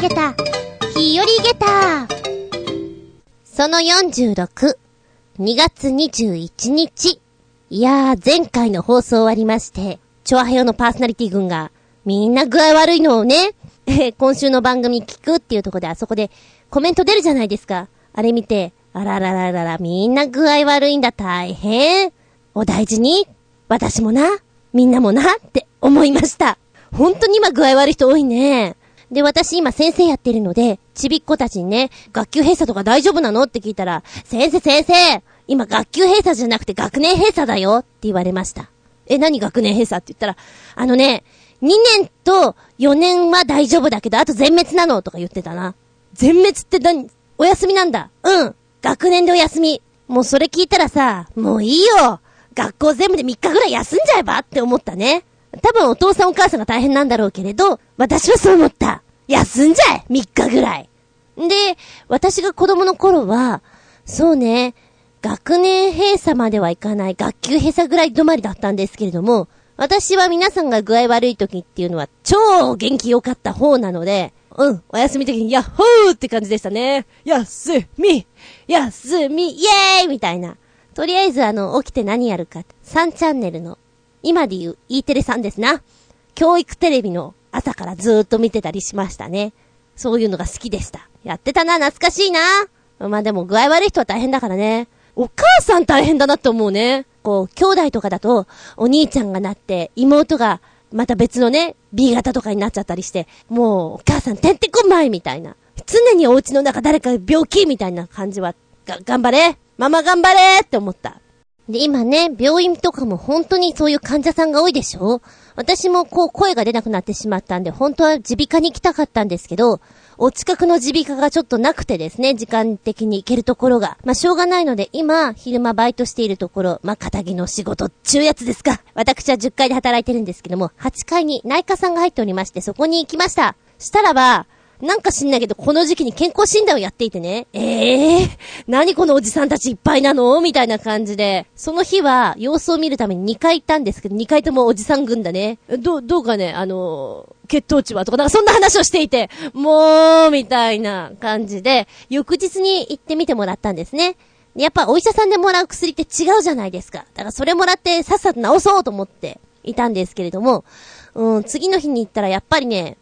げた、日和げた。その46、2月21日。いやー、前回の放送終わりまして、チョアヘヨのパーソナリティ軍が、みんな具合悪いのをね、今週の番組聞くっていうとこであそこでコメント出るじゃないですか。あれ見て、あららららら、みんな具合悪いんだ、大変。お大事に。私もな、みんなもな、って思いました。本当に今具合悪い人多いね。で、私今先生やってるので、ちびっ子たちにね、学級閉鎖とか大丈夫なのって聞いたら、先生先生今学級閉鎖じゃなくて学年閉鎖だよって言われました。え、何学年閉鎖って言ったら、あのね、2年と4年は大丈夫だけど、あと全滅なのとか言ってたな。全滅って何？お休みなんだ。うん。学年でお休み。もうそれ聞いたらさ、もういいよ。学校全部で3日ぐらい休んじゃえばって思ったね。多分お父さんお母さんが大変なんだろうけれど、私はそう思った。休んじゃえ !3 日ぐらい。で、私が子供の頃は、そうね、学年閉鎖まではいかない、学級閉鎖ぐらい止まりだったんですけれども、私は皆さんが具合悪い時っていうのは超元気良かった方なので、うん、お休み時にヤッホーって感じでしたね。休み休みイエーイみたいな。とりあえずあの、起きて何やるか。3チャンネルの、今で言う E テレさんですな。教育テレビの朝からずーっと見てたりしましたね。そういうのが好きでした。やってたな、懐かしいな。まあでも具合悪い人は大変だからね。お母さん大変だなって思うね。こう、兄弟とかだと、お兄ちゃんがなって、妹が、また別のね、B 型とかになっちゃったりして、もう、お母さんてんてこまいみたいな。常にお家の中誰か病気みたいな感じは、が、頑張れママ頑張れって思った。で、今ね、病院とかも本当にそういう患者さんが多いでしょ？私もこう声が出なくなってしまったんで、本当は耳鼻科に行きたかったんですけど、お近くの耳鼻科がちょっとなくてですね、時間的に行けるところが。まあ、しょうがないので、今、昼間バイトしているところ、まあ、片木の仕事っちゅうやつですか。私は10階で働いてるんですけども、8階に内科さんが入っておりまして、そこに行きました。したらば、なんか知んないけど、この時期に健康診断をやっていてね、ええー、何このおじさんたちいっぱいなの？みたいな感じで、その日は様子を見るために2回行ったんですけど、2回ともおじさん軍だね。ど、どうかね、あのー、血糖値は？とか、なんかそんな話をしていて、もう、みたいな感じで、翌日に行ってみてもらったんですね。やっぱお医者さんでもらう薬って違うじゃないですか。だからそれもらってさっさと治そうと思っていたんですけれども、うん、次の日に行ったらやっぱりね、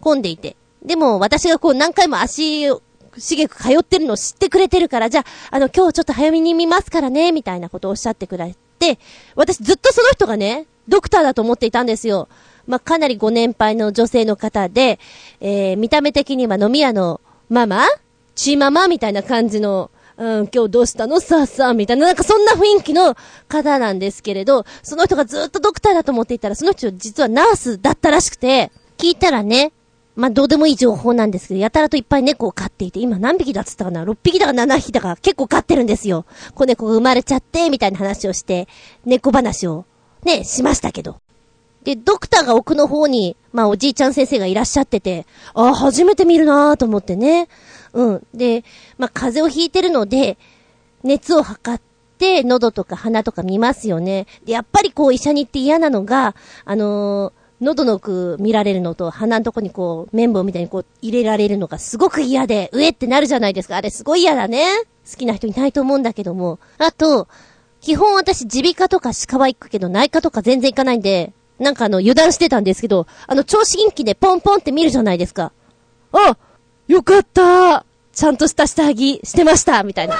混んでいて、でも、私がこう何回も足を、しげく通ってるのを知ってくれてるから、じゃあ、あの、今日ちょっと早めに見ますからね、みたいなことをおっしゃってくれて、私ずっとその人がね、ドクターだと思っていたんですよ。まあ、かなりご年配の女性の方で、えー、見た目的には飲み屋のママチーママみたいな感じの、うん、今日どうしたの？さあさあ、みたいな、なんかそんな雰囲気の方なんですけれど、その人がずっとドクターだと思っていたら、その人実はナースだったらしくて、聞いたらね、まあ、どうでもいい情報なんですけど、やたらといっぱい猫を飼っていて、今何匹だっつったかな ?6 匹だか7匹だか結構飼ってるんですよ。子猫が生まれちゃって、みたいな話をして、猫話を、ね、しましたけど。で、ドクターが奥の方に、まあ、おじいちゃん先生がいらっしゃってて、ああ、初めて見るなーと思ってね。うん。で、まあ、風邪をひいてるので、熱を測って、喉とか鼻とか見ますよね。で、やっぱりこう医者に行って嫌なのが、あのー喉の奥見られるのと鼻のとこにこう、綿棒みたいにこう、入れられるのがすごく嫌で、上ってなるじゃないですか。あれすごい嫌だね。好きな人いないと思うんだけども。あと、基本私、耳鼻科とか歯科は行くけど、内科とか全然行かないんで、なんかあの、油断してたんですけど、あの、聴診器でポンポンって見るじゃないですか。あよかったちゃんとした下着してましたみたいな。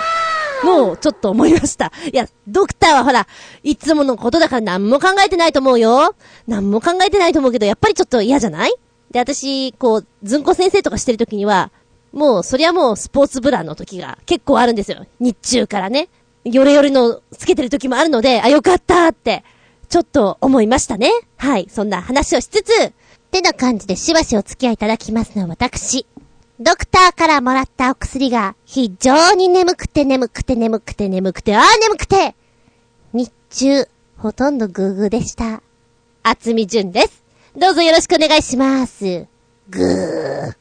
のをちょっと思いました。いや、ドクターはほら、いつものことだから何も考えてないと思うよ。何も考えてないと思うけど、やっぱりちょっと嫌じゃない？で、私、こう、ずんこ先生とかしてる時には、もう、そりゃもうスポーツブラの時が結構あるんですよ。日中からね。ヨレヨレのつけてる時もあるので、あ、よかったって、ちょっと思いましたね。はい。そんな話をしつつ、ってな感じでしばしお付き合いいただきますのは私、ドクターからもらったお薬が非常に眠くて眠くて眠くて眠くて、ああ眠くて日中、ほとんどグーグーでした。あつみじゅんです。どうぞよろしくお願いします。グー。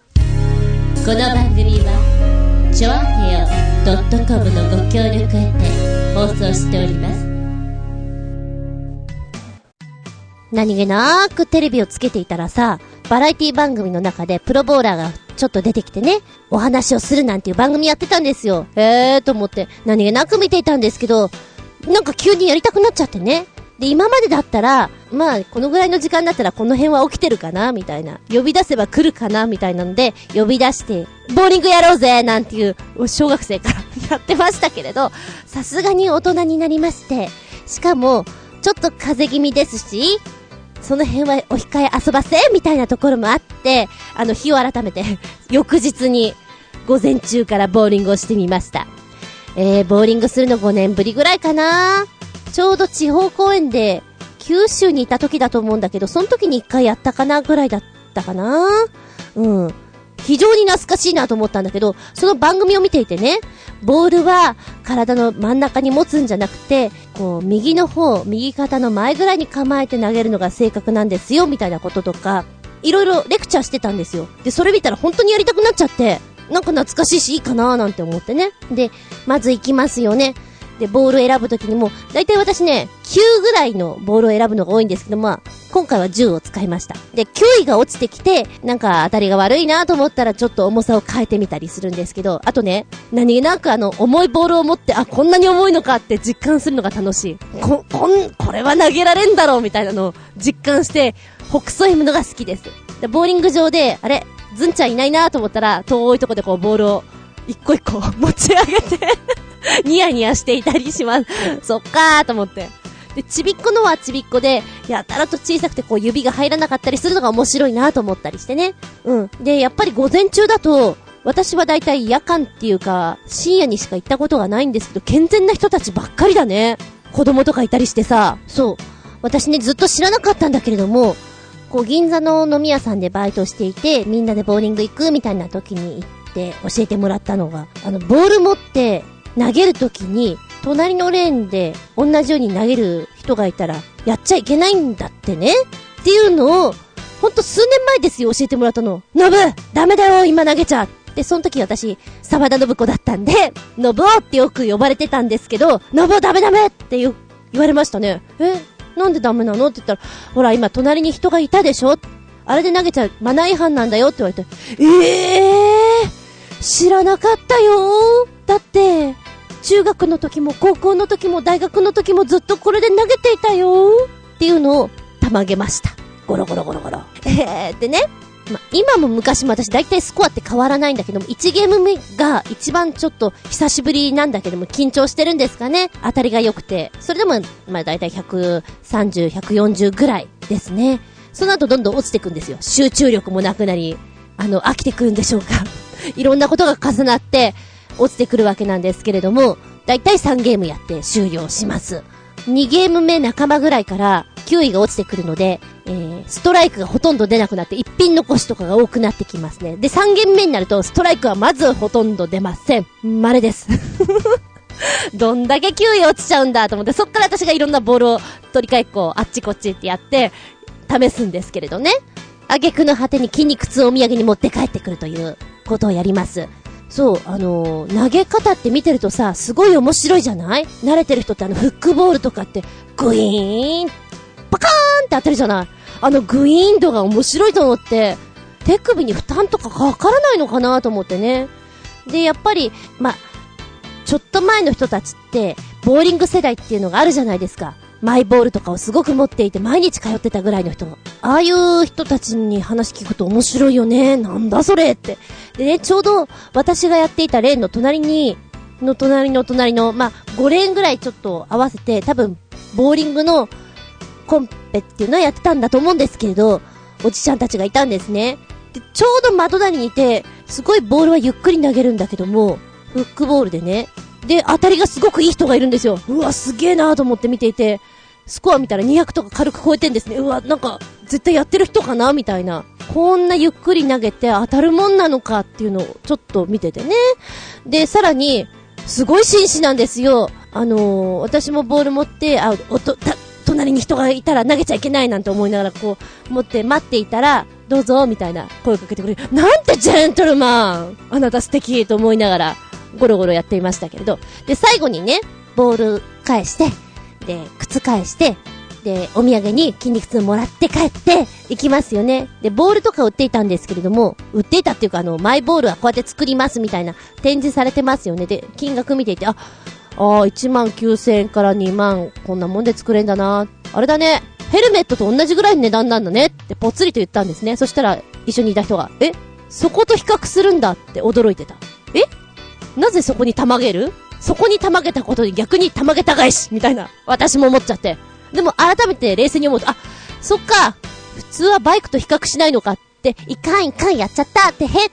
この番組は、ちょあへよ .com のご協力へて放送しております。何気なくテレビをつけていたらさ、バラエティ番組の中でプロボーラーがちょっと出てきてね、お話をするなんていう番組やってたんですよ。えーと思って、何気なく見ていたんですけど、なんか急にやりたくなっちゃってね。で、今までだったら、まあ、このぐらいの時間だったらこの辺は起きてるかなみたいな。呼び出せば来るかなみたいなので、呼び出して、ボーリングやろうぜなんていう、小学生からやってましたけれど、さすがに大人になりまして、しかも、ちょっと風邪気味ですし、その辺はお控え遊ばせみたいなところもあって、あの、日を改めて 翌日に、午前中からボーリングをしてみました。えー、ボーリングするの5年ぶりぐらいかなちょうど地方公演で、九州にいた時だと思うんだけど、その時に一回やったかなぐらいだったかなうん。非常に懐かしいなと思ったんだけど、その番組を見ていてね、ボールは体の真ん中に持つんじゃなくて、こう、右の方、右肩の前ぐらいに構えて投げるのが正確なんですよ、みたいなこととか、いろいろレクチャーしてたんですよ。で、それ見たら本当にやりたくなっちゃって、なんか懐かしいしいいかなーなんて思ってね。で、まず行きますよね。で、ボール選ぶときにも、だいたい私ね、9ぐらいのボールを選ぶのが多いんですけど、まあ、今回は10を使いました。で、9位が落ちてきて、なんか当たりが悪いなと思ったらちょっと重さを変えてみたりするんですけど、あとね、何気なくあの、重いボールを持って、あ、こんなに重いのかって実感するのが楽しい。こ、こん、これは投げられんだろうみたいなのを実感して、北斎むのが好きです。で、ボーリング場で、あれ、ズンちゃんいないなと思ったら、遠いとこでこうボールを、一個一個持ち上げて ニヤニヤしていたりします。そっかーと思って。で、ちびっこのはちびっこで、やたらと小さくてこう指が入らなかったりするのが面白いなと思ったりしてね。うん。で、やっぱり午前中だと、私は大体夜間っていうか、深夜にしか行ったことがないんですけど、健全な人たちばっかりだね。子供とかいたりしてさ、そう。私ね、ずっと知らなかったんだけれども、こう、銀座の飲み屋さんでバイトしていて、みんなでボーリング行くみたいな時に行って教えてもらったのが、あの、ボール持って投げるときに、隣のレーンで同じように投げる人がいたら、やっちゃいけないんだってね。っていうのを、ほんと数年前ですよ、教えてもらったの。ノブダメだよ、今投げちゃで、その時私、沢田信子だったんで、ノブオってよく呼ばれてたんですけど、ノブオダメダメって言われましたね。えなんでダメなの？って言ったら、ほら、今隣に人がいたでしょあれで投げちゃうマナー違反なんだよって言われて、ええー、知らなかったよだって、中学の時も高校の時も大学の時もずっとこれで投げていたよっていうのをたまげました。ゴロゴロゴロゴロ。えー、でね、ま、今も昔も私大体スコアって変わらないんだけども、1ゲーム目が一番ちょっと久しぶりなんだけども、緊張してるんですかね当たりが良くて。それでも、まあ大体130、140ぐらいですね。その後どんどん落ちてくんですよ。集中力もなくなり、あの、飽きてくるんでしょうか。いろんなことが重なって、落ちてくるわけなんですけれども、だいたい3ゲームやって終了します。2ゲーム目仲間ぐらいから9位が落ちてくるので、えー、ストライクがほとんど出なくなって一品残しとかが多くなってきますね。で、3ゲーム目になるとストライクはまずほとんど出ません。稀です。どんだけ9位落ちちゃうんだと思って、そっから私がいろんなボールを取り替えっこ、あっちこっちってやって、試すんですけれどね。挙句の果てに筋肉痛をお土産に持って帰ってくるということをやります。そう、あのー、投げ方って見てるとさ、すごい面白いじゃない？慣れてる人ってあの、フックボールとかって、グイーン、パカーンって当たるじゃない？あのグイーン度が面白いと思って、手首に負担とかかからないのかなと思ってね。で、やっぱり、まちょっと前の人たちって、ボーリング世代っていうのがあるじゃないですか。マイボールとかをすごく持っていて毎日通ってたぐらいの人ああいう人たちに話聞くと面白いよね。なんだそれって。でね、ちょうど私がやっていたレーンの隣に、の隣の隣の、まあ、5レーンぐらいちょっと合わせて、多分、ボーリングのコンペっていうのをやってたんだと思うんですけれど、おじちゃんたちがいたんですね。で、ちょうど窓谷にいて、すごいボールはゆっくり投げるんだけども、フックボールでね。で、当たりがすごくいい人がいるんですよ。うわ、すげえなーと思って見ていて、スコア見たら200とか軽く超えてんですね。うわ、なんか、絶対やってる人かなみたいな。こんなゆっくり投げて当たるもんなのかっていうのをちょっと見ててね。で、さらに、すごい紳士なんですよ。あのー、私もボール持って、あ、おと、た、隣に人がいたら投げちゃいけないなんて思いながらこう、持って待っていたら、どうぞ、みたいな声をかけてくれる。なんてジェントルマンあなた素敵と思いながら、ゴロゴロやっていましたけれど。で、最後にね、ボール返して、で、靴返して、で、お土産に筋肉痛もらって帰って行きますよね。で、ボールとか売っていたんですけれども、売っていたっていうかあの、マイボールはこうやって作りますみたいな展示されてますよね。で、金額見ていて、あ、ああ、1万9000円から2万、こんなもんで作れんだな。あれだね、ヘルメットと同じぐらいの値段なんだねってぽつりと言ったんですね。そしたら、一緒にいた人が、えそこと比較するんだって驚いてた。なぜそこにたまげる？そこにたまげたことに逆にたまげた返しみたいな。私も思っちゃって。でも改めて冷静に思うと、あ、そっか。普通はバイクと比較しないのかって、いかんいかんやっちゃったってへっ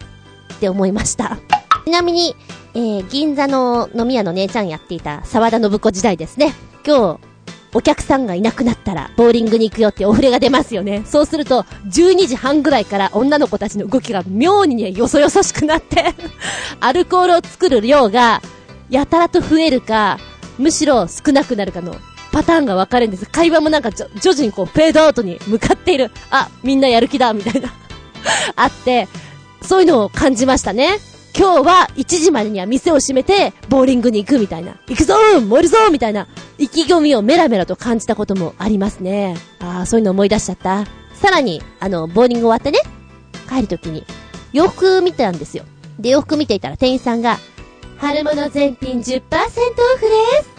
て思いました。ちなみに、えー、銀座の飲み屋の姉ちゃんやっていた沢田信子時代ですね。今日、お客さんがいなくなったら、ボーリングに行くよってお触れが出ますよね。そうすると、12時半ぐらいから女の子たちの動きが妙にね、よそよそしくなって アルコールを作る量が、やたらと増えるか、むしろ少なくなるかのパターンが分かるんです。会話もなんか徐々にこう、フェードアウトに向かっている。あ、みんなやる気だ、みたいな あって、そういうのを感じましたね。今日は1時までには店を閉めて、ボーリングに行くみたいな。行くぞー燃えるぞーみたいな、意気込みをメラメラと感じたこともありますね。ああ、そういうの思い出しちゃった。さらに、あの、ボーリング終わってね、帰るときに、洋服見てたんですよ。で、洋服見ていたら店員さんが、春物全品10%オフです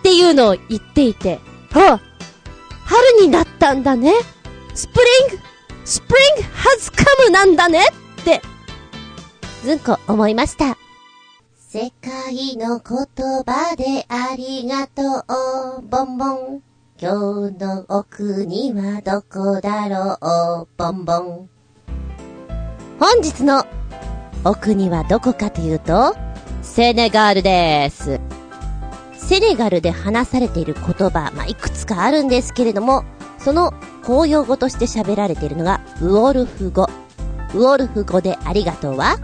っていうのを言っていて、はあ、春になったんだね。 Spring、spring has come なんだねってずんこ思いました。世界の言葉でありがとう、ボンボン。今日のお国はどこだろう、ボンボン。本日の奥にはどこかというと、セネガルです。セネガルで話されている言葉、まあ、いくつかあるんですけれども、その公用語として喋られているのが、ウォルフ語。ウォルフ語でありがとうは、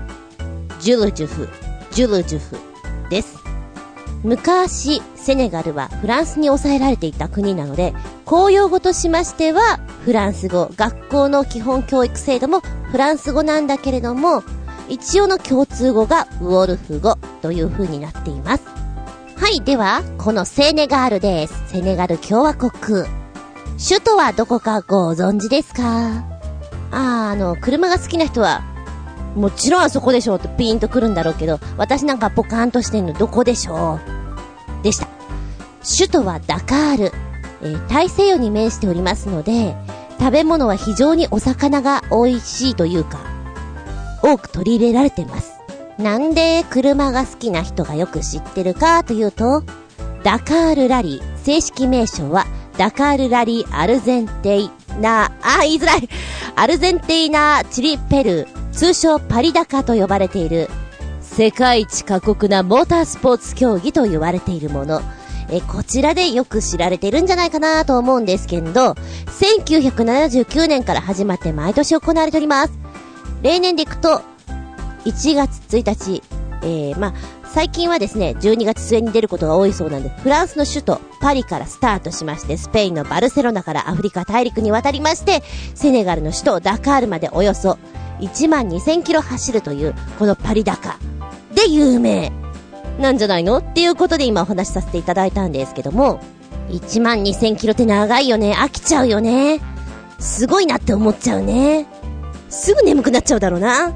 ジュルジュフ、ジュルジュフです。昔、セネガルはフランスに抑えられていた国なので、公用語としましてはフランス語、学校の基本教育制度もフランス語なんだけれども、一応の共通語がウォルフ語という風になっています。はい、では、このセネガールです。セネガル共和国。首都はどこかご存知ですか？あー、あの、車が好きな人はもちろんあそこでしょうってピーンとくるんだろうけど、私なんかポカーンとしてんのどこでしょう？でした。首都はダカール。えー、大西洋に面しておりますので、食べ物は非常にお魚が美味しいというか、多く取り入れられています。なんで車が好きな人がよく知ってるかというと、ダカールラリー、正式名称は、ダカールラリーアルゼンテイナー、あ、言いづらい。アルゼンテイナーチリペルー、通称パリダカと呼ばれている、世界一過酷なモータースポーツ競技と言われているもの。え、こちらでよく知られているんじゃないかなと思うんですけど、1979年から始まって毎年行われております。例年でいくと、1月1日、えー、ま、最近はですね、12月末に出ることが多いそうなんで、フランスの首都、パリからスタートしまして、スペインのバルセロナからアフリカ大陸に渡りまして、セネガルの首都ダカールまでおよそ1万2000キロ走るという、このパリ高で有名なんじゃないの？っていうことで今お話しさせていただいたんですけども、1万2000キロって長いよね。飽きちゃうよね。すごいなって思っちゃうね。すぐ眠くなっちゃうだろうな。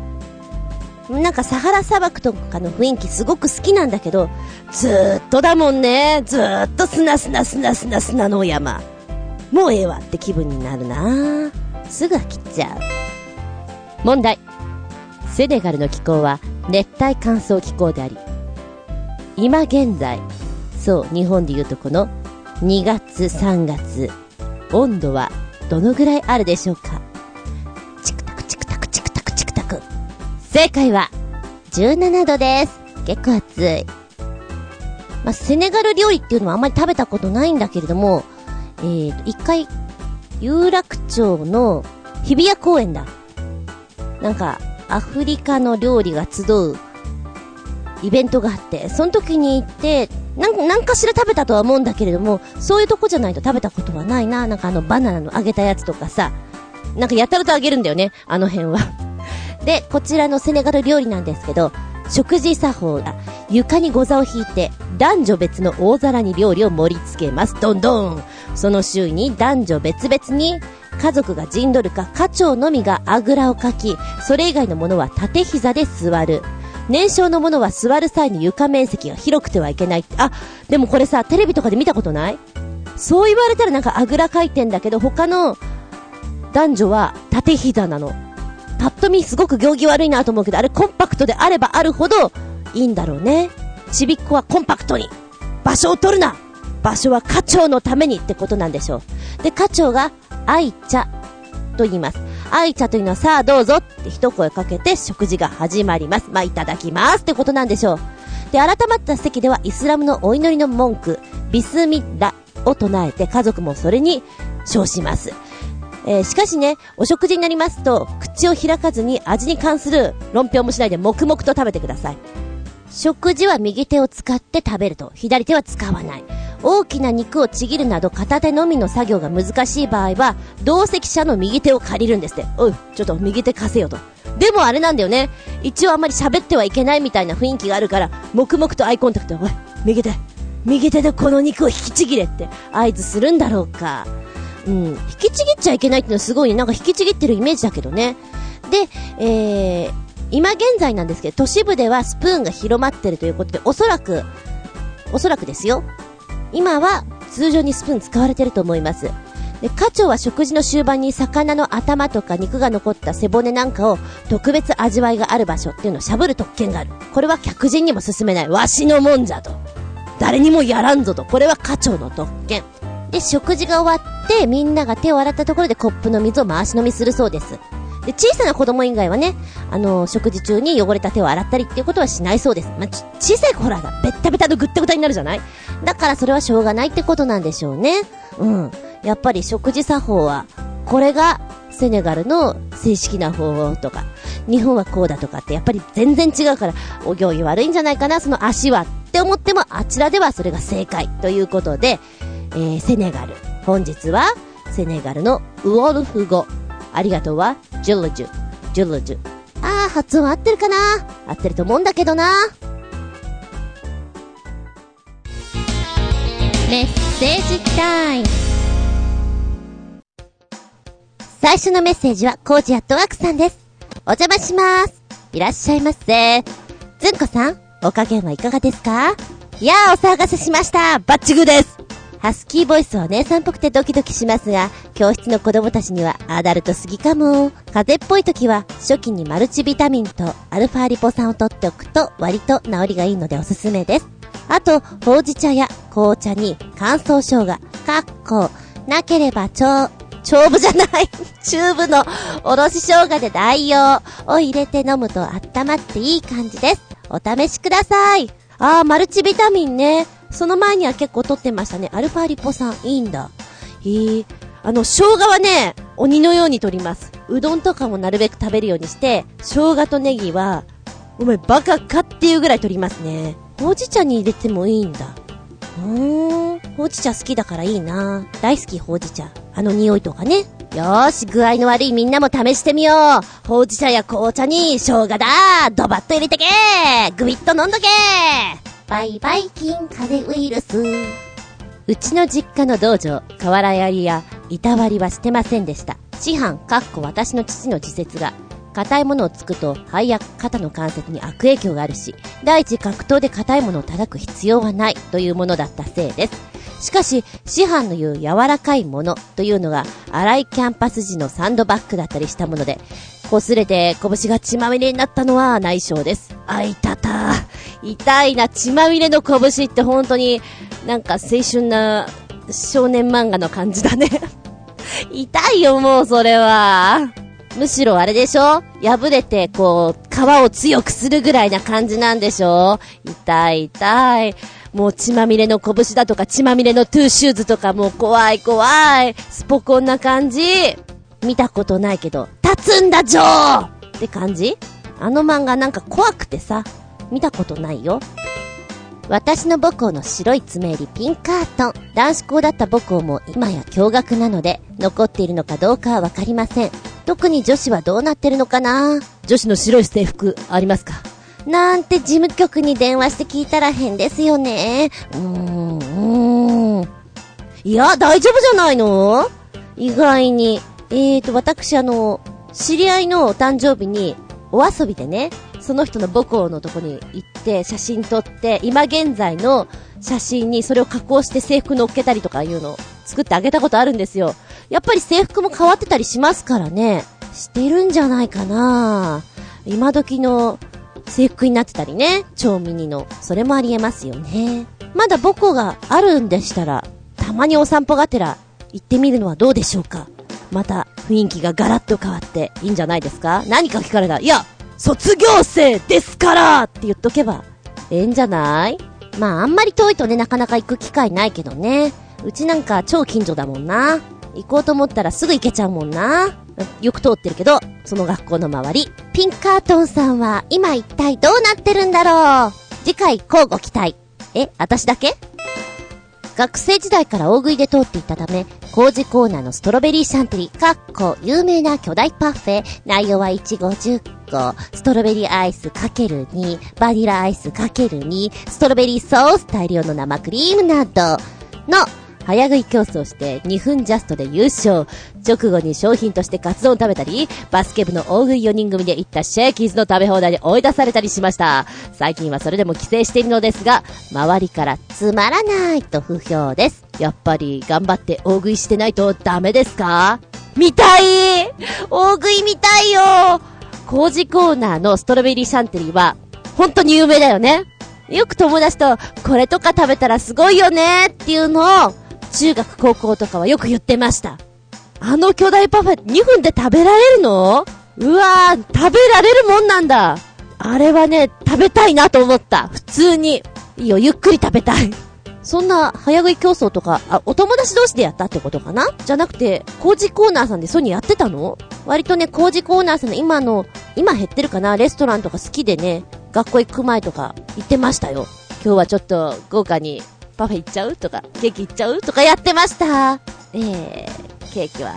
なんかサハラ砂漠とかの雰囲気すごく好きなんだけど、ずっとだもんね。ずっと砂砂砂砂砂の山。もうええわって気分になるなすぐ飽きちゃう。問題。セネガルの気候は熱帯乾燥気候であり、今現在、そう、日本で言うとこの2月3月、温度はどのぐらいあるでしょうか？正解は17度です。結構暑い。まあ、セネガル料理っていうのはあんまり食べたことないんだけれども、えーと、一回、有楽町の日比谷公園だ。なんか、アフリカの料理が集うイベントがあって、その時に行って、なん、なんかしら食べたとは思うんだけれども、そういうとこじゃないと食べたことはないな。なんかあのバナナの揚げたやつとかさ、なんかやたらと揚げるんだよね、あの辺は。で、こちらのセネガル料理なんですけど、食事作法が、床にご座を引いて、男女別の大皿に料理を盛り付けます。どんどん。その周囲に男女別々に、家族が陣取るか、家長のみがあぐらをかき、それ以外のものは縦膝で座る。年少のものは座る際に床面積が広くてはいけない。あ、でもこれさ、テレビとかで見たことない？そう言われたらなんかあぐらかいてんだけど、他の男女は縦膝なの。パッと見すごく行儀悪いなと思うけど、あれコンパクトであればあるほどいいんだろうね。ちびっこはコンパクトに。場所を取るな場所は課長のためにってことなんでしょう。で、課長が、愛茶と言います。愛茶というのはさあどうぞって一声かけて食事が始まります。まあ、いただきますってことなんでしょう。で、改まった席ではイスラムのお祈りの文句、ビスミッラを唱えて家族もそれに称します。えー、しかしね、お食事になりますと、口を開かずに味に関する論評もしないで黙々と食べてください。食事は右手を使って食べると、左手は使わない。大きな肉をちぎるなど片手のみの作業が難しい場合は、同席者の右手を借りるんですって。おい、ちょっと右手貸せよと。でもあれなんだよね。一応あんまり喋ってはいけないみたいな雰囲気があるから、黙々とアイコンタクト、おい、右手、右手でこの肉を引きちぎれって合図するんだろうか。うん、引きちぎっちゃいけないってのはすごい、なんか引きちぎってるイメージだけどね。で、えー、今現在なんですけど、都市部ではスプーンが広まってるということで、おそらく、おそらくですよ。今は通常にスプーン使われてると思います。で、課長は食事の終盤に魚の頭とか肉が残った背骨なんかを特別味わいがある場所っていうのをしゃぶる特権がある。これは客人にも勧めない。わしのもんじゃと。誰にもやらんぞと。これは課長の特権。で、食事が終わってみんなが手を洗ったところでコップの水を回し飲みするそうです。で、小さな子供以外はね、あの、食事中に汚れた手を洗ったりっていうことはしないそうです。まあ、小さい子ほら、ベッタベタのぐったぐたになるじゃない？だからそれはしょうがないってことなんでしょうね。うん。やっぱり食事作法は、これがセネガルの正式な方法とか、日本はこうだとかってやっぱり全然違うから、お行儀悪いんじゃないかな、その足はって思ってもあちらではそれが正解ということで、えー、セネガル。本日は、セネガルのウォルフ語。ありがとうは、ジュルジュ、ジュルジュ。あー、発音合ってるかな合ってると思うんだけどな。メッセージタイム。最初のメッセージは、コージアットワークさんです。お邪魔します。いらっしゃいませ。ずんこさん、お加減はいかがですか？いやー、お騒がせしました。バッチグーです。ハスキーボイスはお姉さんっぽくてドキドキしますが、教室の子供たちにはアダルトすぎかも。風邪っぽい時は初期にマルチビタミンとアルファリポ酸を取っておくと割と治りがいいのでおすすめです。あと、ほうじ茶や紅茶に乾燥生姜、かっこ、なければ超、長部じゃない チューブのおろし生姜で代用を入れて飲むと温まっていい感じです。お試しください。あー、マルチビタミンね。その前には結構取ってましたね。アルファリポ酸、いいんだ。へえ。あの、生姜はね、鬼のように取ります。うどんとかもなるべく食べるようにして、生姜とネギは、お前バカかっていうぐらい取りますね。ほうじ茶に入れてもいいんだ。うーん、ほうじ茶好きだからいいな。大好きほうじ茶。あの匂いとかね。よーし、具合の悪いみんなも試してみよう。ほうじ茶や紅茶に生姜だドバッと入れてけグビッと飲んどけバイバイ菌風邪ウイルス。うちの実家の道場、瓦やりや、いたわりはしてませんでした。師範、かっこ私の父の自説が、硬いものをつくと肺や肩の関節に悪影響があるし、第一格闘で硬いものを叩く必要はないというものだったせいです。しかし、師範の言う柔らかいものというのが、荒いキャンパス時のサンドバッグだったりしたもので、擦れて拳が血まみれになったのは内緒です。あいたた。痛いな、血まみれの拳って本当になんか青春な少年漫画の感じだね痛いよ、もうそれは。むしろあれでしょ？破れて、こう、皮を強くするぐらいな感じなんでしょ？痛い痛い。もう血まみれの拳だとか血まみれのトゥーシューズとかもう怖い怖い。スポ根な感じ。見たことないけど、立つんだ、ジョーって感じ?あの漫画なんか怖くてさ、見たことないよ。私の母校の白い詰め襟ピンカートン。男子校だった母校も今や共学なので、残っているのかどうかはわかりません。特に女子はどうなってるのかな?女子の白い制服ありますか?なんて事務局に電話して聞いたら変ですよね。うーん、うーん。いや、大丈夫じゃないの？意外に。えーと、私あの、知り合いの誕生日に、お遊びでね、その人の母校のとこに行って写真撮って、今現在の写真にそれを加工して制服乗っけたりとかいうのを作ってあげたことあるんですよ。やっぱり制服も変わってたりしますからね。してるんじゃないかな今時の制服になってたりね。超ミニの。それもありえますよね。まだ母校があるんでしたら、たまにお散歩がてら行ってみるのはどうでしょうかまた雰囲気がガラッと変わっていいんじゃないですか何か聞かれた、いや、卒業生ですからって言っとけば、ええんじゃない？まああんまり遠いとね、なかなか行く機会ないけどね。うちなんか超近所だもんな。行こうと思ったらすぐ行けちゃうもんな。よく通ってるけど、その学校の周り。ピンカートンさんは今一体どうなってるんだろう？次回交互期待。え、私だけ？学生時代から大食いで通っていたため、工事コーナーのストロベリーシャンテリー、かっこ有名な巨大パフェ、内容は1号10個、ストロベリーアイスかける2、バニラアイスかける2、ストロベリーソース大量の生クリームなどの早食い競争して2分ジャストで優勝。直後に商品としてカツ丼を食べたり、バスケ部の大食い4人組で行ったシェーキーズの食べ放題で追い出されたりしました。最近はそれでも規制しているのですが、周りからつまらないと不評です。やっぱり頑張って大食いしてないとダメですか？見たい大食い見たいよ工事コーナーのストロベリーシャンテリーは、本当に有名だよね。よく友達と、これとか食べたらすごいよねっていうのを、中学高校とかはよく言ってました。あの巨大パフェ2分で食べられるの？うわー、食べられるもんなんだ。あれはね、食べたいなと思った。普通に。いいよ、ゆっくり食べたい。そんな早食い競争とか、あ、お友達同士でやったってことかな？じゃなくて、工事コーナーさんでそういうのやってたの？割とね、工事コーナーさんの今の、今減ってるかな？レストランとか好きでね、学校行く前とか行ってましたよ。今日はちょっと豪華にパフェ行っちゃう？とか、ケーキ行っちゃう？とかやってました。えー、ケーキは、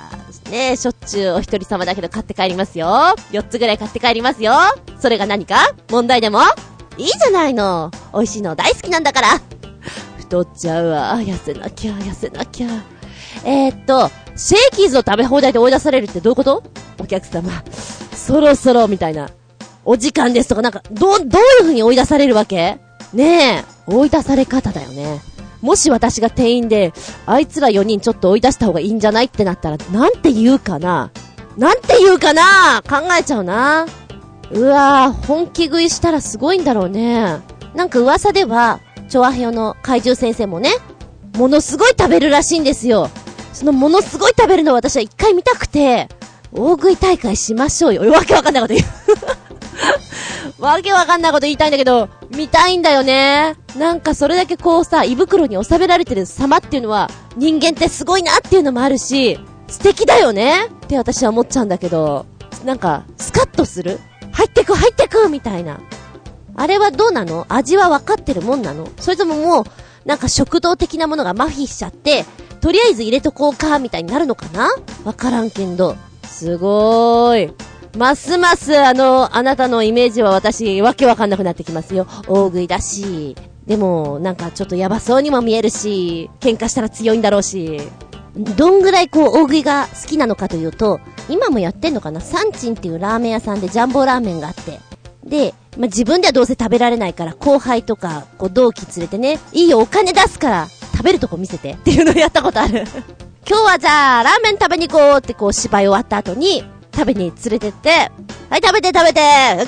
ね、しょっちゅうお一人様だけど買って帰りますよ。4つぐらい買って帰りますよ。それが何か？問題でも？いいじゃないの。美味しいの大好きなんだから。太っちゃうわ。痩せなきゃ、痩せなきゃ。えー、っと、シェーキーズを食べ放題で追い出されるってどういうこと？お客様、そろそろみたいな。お時間ですとかなんか、ど、どういう風に追い出されるわけ？ねえ、追い出され方だよね。もし私が店員で、あいつら4人ちょっと追い出した方がいいんじゃないってなったら、なんて言うかな？なんて言うかな？考えちゃうな。うわぁ、本気食いしたらすごいんだろうね。なんか噂では、チョアヘヨの怪獣先生もね、ものすごい食べるらしいんですよ。そのものすごい食べるの私は一回見たくて、大食い大会しましょうよ。わけわかんないこと言う わけわかんないこと言いたいんだけど、見たいんだよね。なんかそれだけこうさ、胃袋に収められてる様っていうのは、人間ってすごいなっていうのもあるし、素敵だよねって私は思っちゃうんだけど、なんか、スカッとする？入ってく入ってくみたいな。あれはどうなの？味は分かってるもんなの？それとももう、なんか食堂的なものが麻痺しちゃって、とりあえず入れとこうか、みたいになるのかな？わからんけんど。すごーい。ますます、あの、あなたのイメージは私、わけわかんなくなってきますよ。大食いだし。でも、なんかちょっとヤバそうにも見えるし、喧嘩したら強いんだろうし。どんぐらいこう、大食いが好きなのかというと、今もやってんのかなサンチンっていうラーメン屋さんでジャンボラーメンがあって。で、まあ、自分ではどうせ食べられないから、後輩とか、こう、同期連れてね、いいよ、お金出すから、食べるとこ見せてっていうのをやったことある今日はじゃあ、ラーメン食べに行こうってこう、芝居終わった後に、食べに連れてって、はい、食べて食べて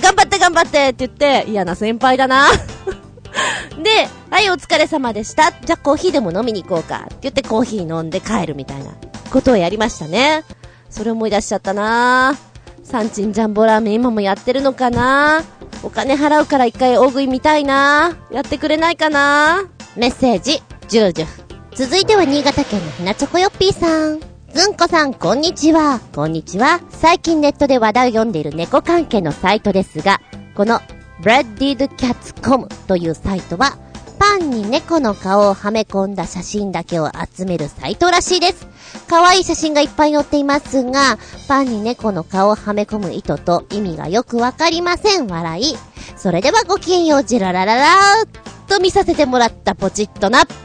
頑張って頑張ってって言って、嫌な先輩だな で、はい、お疲れ様でした。じゃあコーヒーでも飲みに行こうか。って言ってコーヒー飲んで帰るみたいなことをやりましたね。それ思い出しちゃったなサンチンジャンボラーメン今もやってるのかなお金払うから一回大食い見たいなやってくれないかなメッセージ、ジュージュ。続いては新潟県のひなチョコヨッピーさん。ずんこさん、こんにちは。こんにちは。最近ネットで話題を読んでいる猫関係のサイトですが、この breadedcats.com というサイトは、パンに猫の顔をはめ込んだ写真だけを集めるサイトらしいです。可愛い写真がいっぱい載っていますが、パンに猫の顔をはめ込む意図と意味がよくわかりません。笑い。それではごきげんよう、ジララララーっと見させてもらったポチッとな。確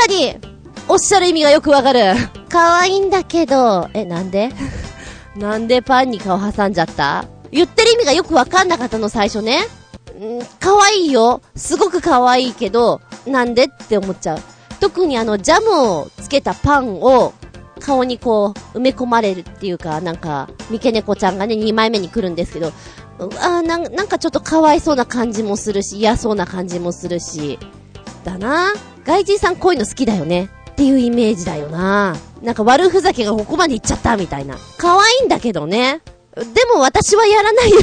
かにおっしゃる意味がよくわかる。可愛いんだけど、え、なんで？なんでパンに顔挟んじゃった？言ってる意味がよくわかんなかったの、最初ね。ん可愛いよ。すごく可愛いけど、なんでって思っちゃう。特にあの、ジャムをつけたパンを、顔にこう、埋め込まれるっていうか、なんか、三毛猫ちゃんがね、2枚目に来るんですけど、あなんなんかちょっとかわいそうな感じもするし、嫌そうな感じもするし、だな。外人さんこういうの好きだよね。っていうイメージだよな。なんか悪ふざけがここまで行っちゃったみたいな。可愛いんだけどね。でも私はやらないよ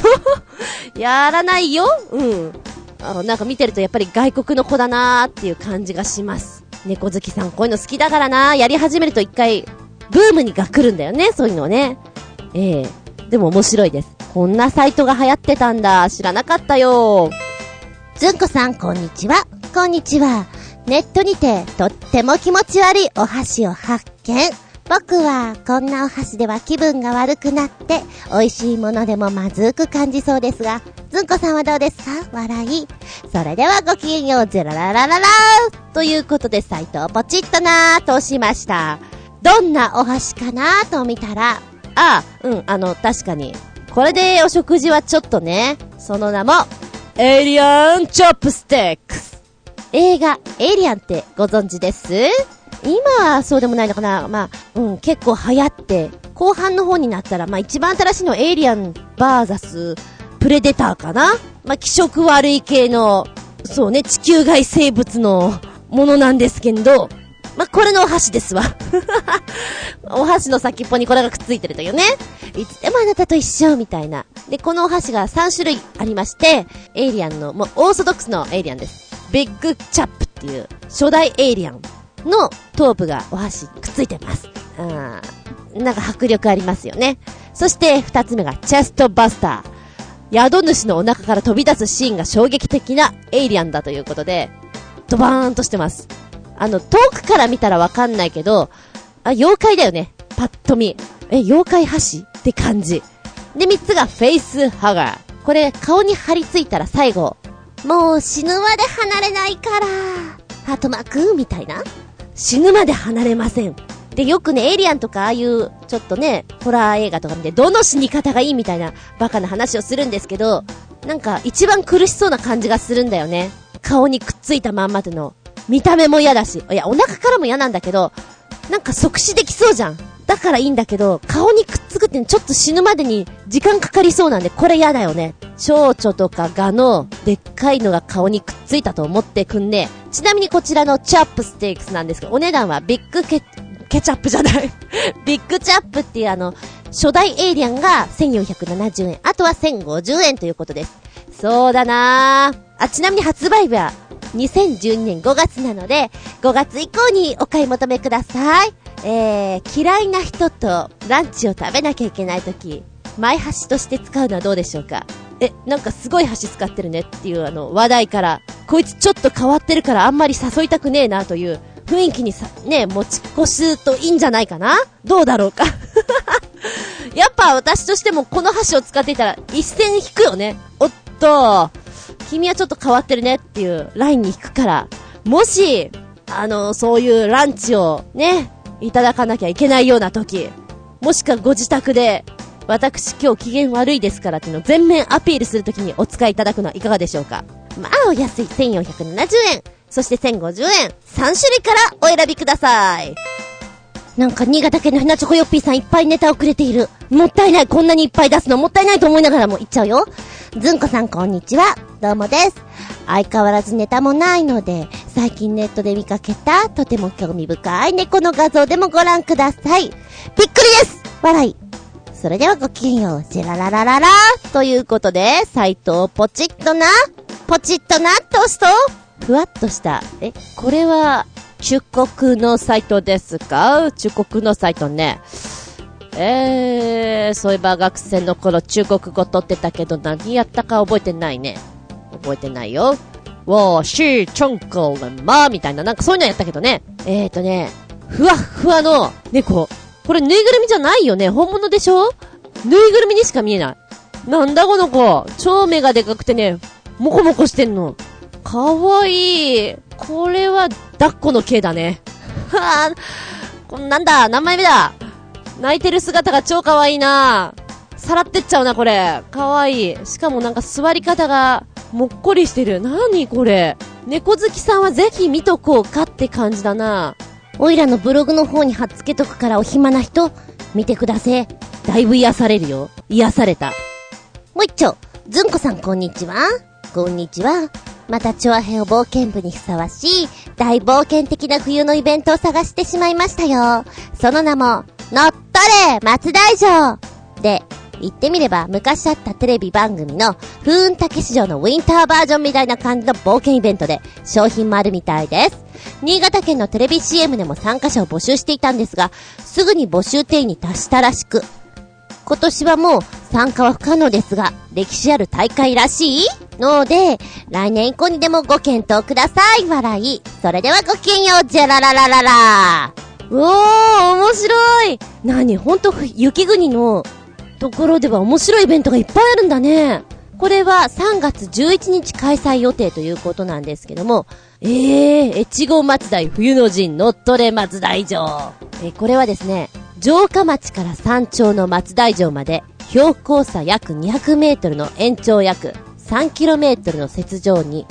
やらないようんあの。なんか見てるとやっぱり外国の子だなーっていう感じがします。猫好きさんこういうの好きだからなやり始めると一回、ブームにが来るんだよね、そういうのね。ええー、でも面白いです。こんなサイトが流行ってたんだ。知らなかったよ。ずんこさん、こんにちは。こんにちは。ネットにて、とっても気持ち悪いお箸を発見。僕は、こんなお箸では気分が悪くなって、美味しいものでもまずく感じそうですが、ずんこさんはどうですか？笑い。それではごきげんよう、ゼラララララーということで、サイトをポチッとなーとしました。どんなお箸かなーと見たら、あ、うん、あの、確かに、これでお食事はちょっとね、その名も、 Alien Chopsticks。映画、エイリアンってご存知です？今はそうでもないのかな？まあ、うん、結構流行って、後半の方になったら、まあ一番新しいのエイリアンバーザスプレデターかな？まあ気色悪い系の、そうね、地球外生物のものなんですけど、まあ、これのお箸ですわ。お箸の先っぽにこれがくっついてるというね。いつでもあなたと一緒みたいな。で、このお箸が3種類ありまして、エイリアンの、もうオーソドックスのエイリアンです。ビッグチャップっていう初代エイリアンの頭部がお箸くっついてます。うん。なんか迫力ありますよね。そして二つ目がチェストバスター。宿主のお腹から飛び出すシーンが衝撃的なエイリアンだということで、ドバーンとしてます。あの、遠くから見たらわかんないけど、あ、妖怪だよね。パッと見。え、妖怪箸って感じ。で、三つがフェイスハガー。これ、顔に張り付いたら最後、もう死ぬまで離れないから、ハートマークみたいな。死ぬまで離れません。で、よくね、エイリアンとかああいう、ちょっとね、ホラー映画とか見て、どの死に方がいいみたいな、バカな話をするんですけど、なんか、一番苦しそうな感じがするんだよね。顔にくっついたまんまでの見た目も嫌だし、いや、お腹からも嫌なんだけど、なんか即死できそうじゃん。だからいいんだけど、顔にくっつくってちょっと死ぬまでに時間かかりそうなんで、これ嫌だよね。蝶々とかガのでっかいのが顔にくっついたと思ってくんで、ちなみにこちらのチャップステークスなんですけど、お値段はビッグケ、ケチャップじゃない ビッグチャップっていうあの、初代エイリアンが1470円、あとは1050円ということです。そうだなぁあ、ちなみに発売日は2012年5月なので、5月以降にお買い求めください。えー、嫌いな人とランチを食べなきゃいけないとき、前箸として使うのはどうでしょうか？え、なんかすごい箸使ってるねっていうあの話題から、こいつちょっと変わってるからあんまり誘いたくねえなという雰囲気にさ、ね、持ち越すといいんじゃないかな？どうだろうか？やっぱ私としてもこの箸を使っていたら一線引くよね。おっと、君はちょっと変わってるねっていうラインに引くから、もし、あの、そういうランチをね、いただかなきゃいけないような時、もしくはご自宅で、私今日機嫌悪いですからっていうのを全面アピールするときにお使いいただくのはいかがでしょうかまあ、お安い1470円、そして1050円、3種類からお選びください。なんか新潟県のひなチョコヨッピーさんいっぱいネタをくれている。もったいない。こんなにいっぱい出すのもったいないと思いながらも言っちゃうよ。ずんこさんこんにちは。どうもです。相変わらずネタもないので、最近ネットで見かけた、とても興味深い猫の画像でもご覧ください。びっくりです笑い。それではごきげんよう。ジェラララララということで、サイトをポチッとな、ポチッとなと押すと、ふわっとした。え、これは、中国のサイトですか？中国のサイトね。えー、そういえば学生の頃中国語取ってたけど何やったか覚えてないね。覚えてないよ。わし、チョンコーまーみたいな、なんかそういうのやったけどね。えーとね、ふわふわの猫。これぬいぐるみじゃないよね本物でしょ？ぬいぐるみにしか見えない。なんだこの子。超目がでかくてね、もこもこしてんの。かわいい。これは、抱っこの系だね。はぁ、こんなんだ、何枚目だ？泣いてる姿が超かわいいなさらってっちゃうな、これ。かわいい。しかもなんか座り方が、もっこりしてる。なにこれ。猫好きさんはぜひ見とこうかって感じだな。おいらのブログの方に貼っつけとくからお暇な人、見てくだせ。だいぶ癒されるよ。癒された。もう一丁。ずんこさんこんにちは。こんにちは。またチョアヘオ冒険部にふさわしい大冒険的な冬のイベントを探してしまいましたよ。その名も、乗っ取れ松大城で、言ってみれば昔あったテレビ番組の風雲竹市場のウィンターバージョンみたいな感じの冒険イベントで商品もあるみたいです。新潟県のテレビ CM でも参加者を募集していたんですが、すぐに募集定員に達したらしく、今年はもう参加は不可能ですが、歴史ある大会らしいので、来年以降にでもご検討ください。笑い。それではごきげんよう。じゃららららら。おー、面白い。なに、ほんと、雪国のところでは面白いイベントがいっぱいあるんだね。これは3月11日開催予定ということなんですけども、えー、越後松代冬の陣乗っ取れ松代城。えー、これはですね、城下町から山頂の松代城まで、標高差約200メートルの延長約3キロメートルの雪上に、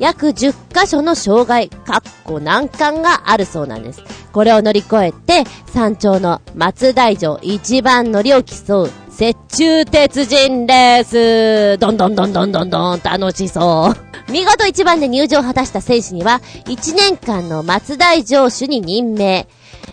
約10箇所の障害、かっこ難関があるそうなんです。これを乗り越えて、山頂の松代城一番乗りを競う、雪中鉄人レースどんどんどんどんどんどん楽しそう。見事一番で入場を果たした選手には、1年間の松代城主に任命。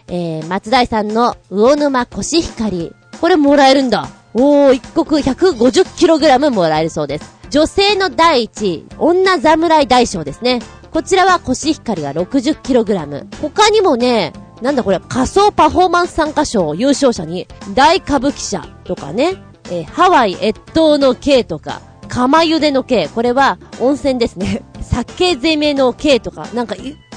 えー、松大さんの魚沼コシヒカリ。これもらえるんだ。おー、一国 150kg もらえるそうです。女性の第一位、女侍大将ですね。こちらはコシヒカリが 60kg。他にもね、なんだこれ、仮想パフォーマンス参加賞優勝者に、大歌舞伎者とかね、えー、ハワイ越冬の刑とか、釜茹での刑、これは温泉ですね。酒攻めの刑とか、なんか、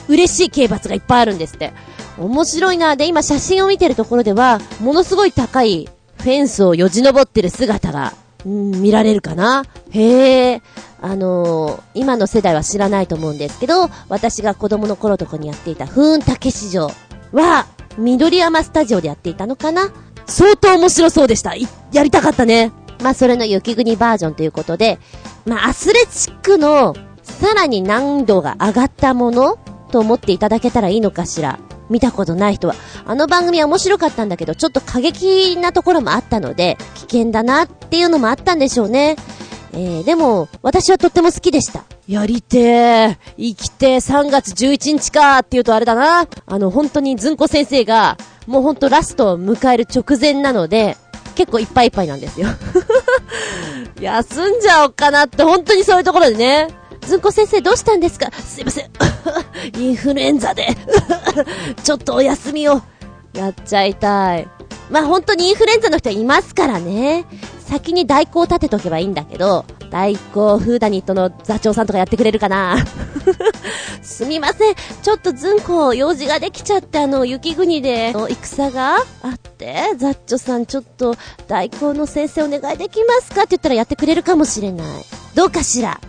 嬉しい刑罰がいっぱいあるんですって。面白いな。で、今写真を見てるところでは、ものすごい高いフェンスをよじ登ってる姿が、うん、見られるかな？へえ。あのー、今の世代は知らないと思うんですけど、私が子供の頃とかにやっていた風雲竹市場は、緑山スタジオでやっていたのかな？相当面白そうでした。やりたかったね。まあ、それの雪国バージョンということで、まあ、アスレチックの、さらに難度が上がったものと思っていただけたらいいのかしら。見たことない人は。あの番組は面白かったんだけど、ちょっと過激なところもあったので、危険だなっていうのもあったんでしょうね。えー、でも、私はとっても好きでした。やりてー。生きて3月11日かーって言うとあれだな。あの、本当にずんこ先生が、もうほんとラストを迎える直前なので、結構いっぱいいっぱいなんですよ。休んじゃおうかなって本当にそういうところでね。ずんこ先生どうしたんですか？すいません。インフルエンザで ちょっとお休みを。やっちゃいたい。まあ本当にインフルエンザの人いますからね。先に代行立てとけばいいんだけど、代行フーダニットの座長さんとかやってくれるかな すみません。ちょっとずんこ、用事ができちゃって、あの、雪国で、戦があって、ザッチョさんちょっと、代行の先生お願いできますか？って言ったらやってくれるかもしれない。どうかしら？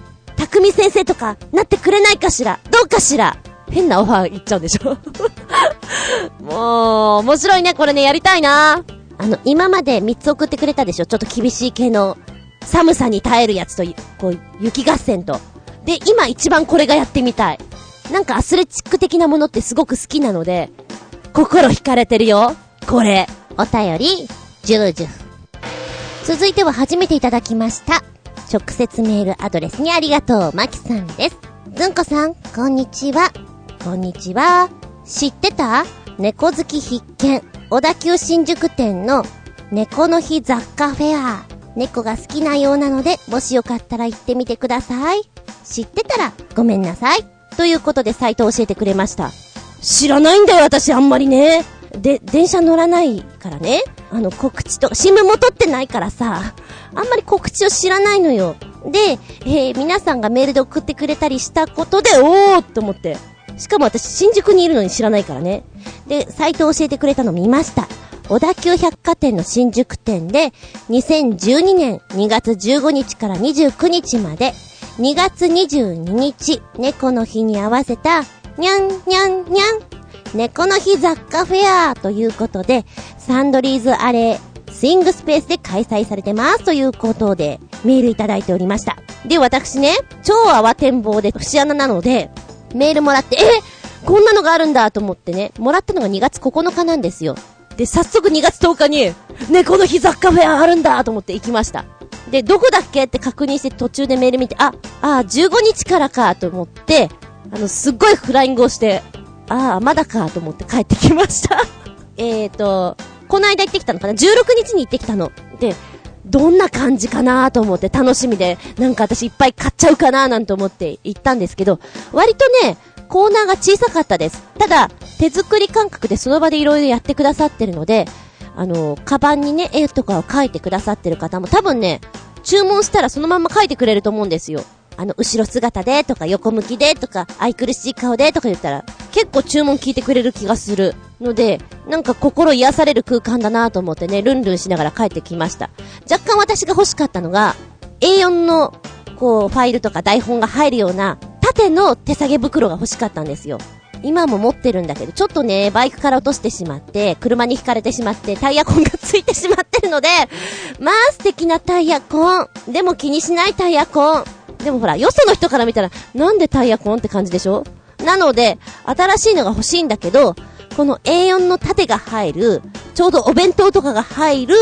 匠先生とか、なってくれないかしら？どうかしら？変なオファー言っちゃうんでしょ もう、面白いね、これね、やりたいな。あの、今まで3つ送ってくれたでしょ？ちょっと厳しい系の、寒さに耐えるやつと、こう、雪合戦と。で、今一番これがやってみたい。なんかアスレチック的なものってすごく好きなので、心惹かれてるよ。これ。お便り、ジュージュ。続いては初めていただきました。直接メールアドレスにありがとう、まきさんです。ずんこさん、こんにちは。こんにちは。知ってた？猫好き必見。小田急新宿店の猫の日雑貨フェア。猫が好きなようなので、もしよかったら行ってみてください。知ってたらごめんなさい。ということでサイトを教えてくれました。知らないんだよ、私あんまりね。で、電車乗らないからね。あの、告知とか、新聞も取ってないからさ、あんまり告知を知らないのよ。で、えー、皆さんがメールで送ってくれたりしたことで、おーって思って。しかも私、新宿にいるのに知らないからね。で、サイトを教えてくれたの見ました。小田急百貨店の新宿店で、2012年2月15日から29日まで、2月22日、猫の日に合わせた、にゃんにゃんにゃん、猫の日雑貨フェアということで、サンドリーズアレー、スイングスペースで開催されてますということで、メールいただいておりました。で、私ね、超慌てんぼうで節穴なので、メールもらって、えこんなのがあるんだと思ってね、もらったのが2月9日なんですよ。で、早速2月10日に、猫の日雑貨フェアあるんだと思って行きました。で、どこだっけって確認して途中でメール見て、あ、あ、15日からかと思って、あの、すっごいフライングをして、ああ、まだかと思って帰ってきました えーと、この間行ってきたのかな ?16 日に行ってきたの。で、どんな感じかなと思って楽しみで、なんか私いっぱい買っちゃうかななんて思って行ったんですけど、割とね、コーナーが小さかったです。ただ、手作り感覚でその場でいろいろやってくださってるので、あの、カバンにね、絵とかを描いてくださってる方も多分ね、注文したらそのまま描いてくれると思うんですよ。あの、後ろ姿でとか横向きでとか、愛くるしい顔でとか言ったら、結構注文聞いてくれる気がする。ので、なんか心癒される空間だなと思ってね、ルンルンしながら帰ってきました。若干私が欲しかったのが、A4 の、こう、ファイルとか台本が入るような、縦の手提げ袋が欲しかったんですよ。今も持ってるんだけど、ちょっとね、バイクから落としてしまって、車に引かれてしまって、タイヤ痕がついてしまってるので、まあ素敵なタイヤ痕。でも気にしないタイヤ痕。でもほら、よその人から見たら、なんでタイヤ痕って感じでしょ？なので、新しいのが欲しいんだけど、この A4 の縦が入る、ちょうどお弁当とかが入る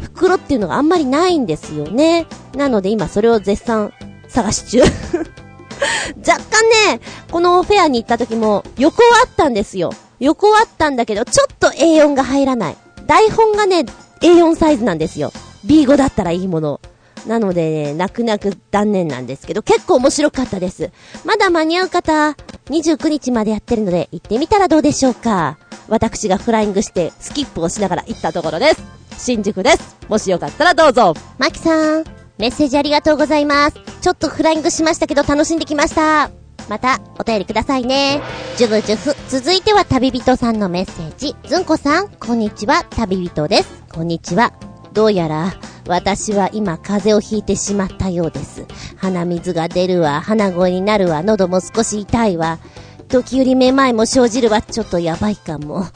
袋っていうのがあんまりないんですよね。なので今それを絶賛探し中 若干ね、このフェアに行った時も横はあったんですよ。横はあったんだけど、ちょっと A4 が入らない。台本がね、A4 サイズなんですよ。B5 だったらいいもの。なのでね、泣く泣く断念なんですけど、結構面白かったです。まだ間に合う方、29日までやってるので、行ってみたらどうでしょうか。私がフライングして、スキップをしながら行ったところです。新宿です。もしよかったらどうぞ。マキさん、メッセージありがとうございます。ちょっとフライングしましたけど楽しんできました。また、お便りくださいね。ジュブジュフ。続いては旅人さんのメッセージ。ずんこさん、こんにちは、旅人です。こんにちは。どうやら、私は今風邪をひいてしまったようです。鼻水が出るわ、鼻声になるわ、喉も少し痛いわ。時折めまいも生じるわ、ちょっとやばいかも。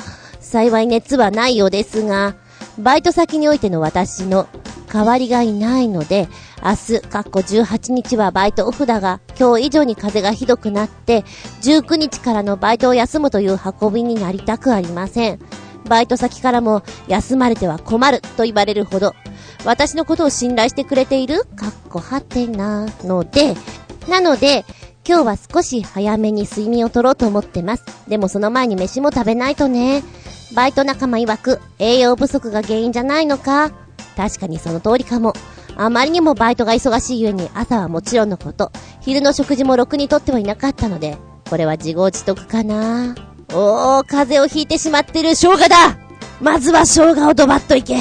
幸い熱はないようですが、バイト先においての私の代わりがいないので、明日、かっこ18日はバイトオフだが、今日以上に風がひどくなって、19日からのバイトを休むという運びになりたくありません。バイト先からも、休まれては困ると言われるほど、私のことを信頼してくれている？かっこはてなので、なので、今日は少し早めに睡眠をとろうと思ってます。でもその前に飯も食べないとね。バイト仲間曰く、栄養不足が原因じゃないのか。確かにその通りかも。あまりにもバイトが忙しいゆえに朝はもちろんのこと、昼の食事もろくにとってはいなかったので、これは自業自得かな。おー、風邪をひいてしまってる生姜だ。まずは生姜をドバッといけ。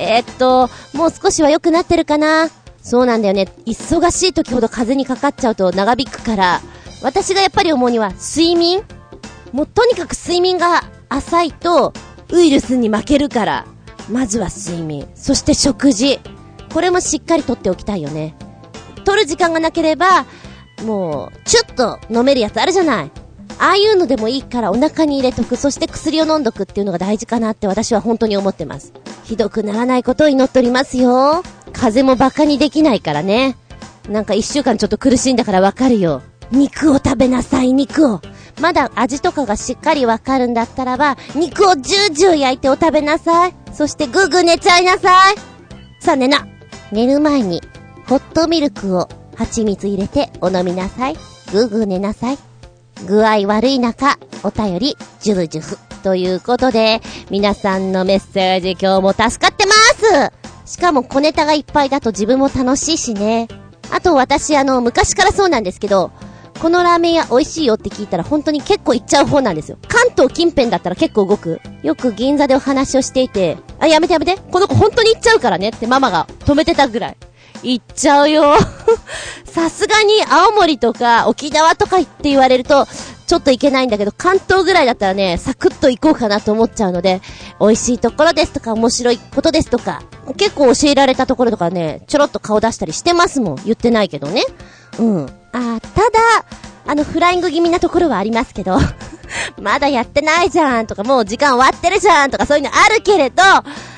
えー、っと、もう少しは良くなってるかな？そうなんだよね。忙しい時ほど風にかかっちゃうと長引くから、私がやっぱり思うには睡眠？もうとにかく睡眠が浅いとウイルスに負けるから、まずは睡眠。そして食事。これもしっかりとっておきたいよね。取る時間がなければ、もう、チュッと飲めるやつあるじゃない。ああいうのでもいいからお腹に入れとく、そして薬を飲んどくっていうのが大事かなって私は本当に思ってます。ひどくならないことを祈っておりますよ。風邪も馬鹿にできないからね。なんか一週間ちょっと苦しんだからわかるよ。肉を食べなさい、肉を。まだ味とかがしっかりわかるんだったらば、肉をジュージュー焼いてお食べなさい。そしてぐーぐー寝ちゃいなさい。さあ寝な。寝る前に、ホットミルクを蜂蜜入れてお飲みなさい。ぐーぐー寝なさい。具合悪い中、お便り、ジュルジュフ。ということで、皆さんのメッセージ今日も助かってますしかも小ネタがいっぱいだと自分も楽しいしね。あと私あの、昔からそうなんですけど、このラーメン屋美味しいよって聞いたら本当に結構行っちゃう方なんですよ。関東近辺だったら結構動く。よく銀座でお話をしていて、あ、やめてやめて。この子本当に行っちゃうからねってママが止めてたぐらい。行っちゃうよ。さすがに青森とか沖縄とかって言われると、ちょっと行けないんだけど、関東ぐらいだったらね、サクッと行こうかなと思っちゃうので、美味しいところですとか、面白いことですとか、結構教えられたところとかね、ちょろっと顔出したりしてますもん。言ってないけどね。うん。あ、ただ、あの、フライング気味なところはありますけど、まだやってないじゃんとか、もう時間終わってるじゃんとかそういうのあるけれど、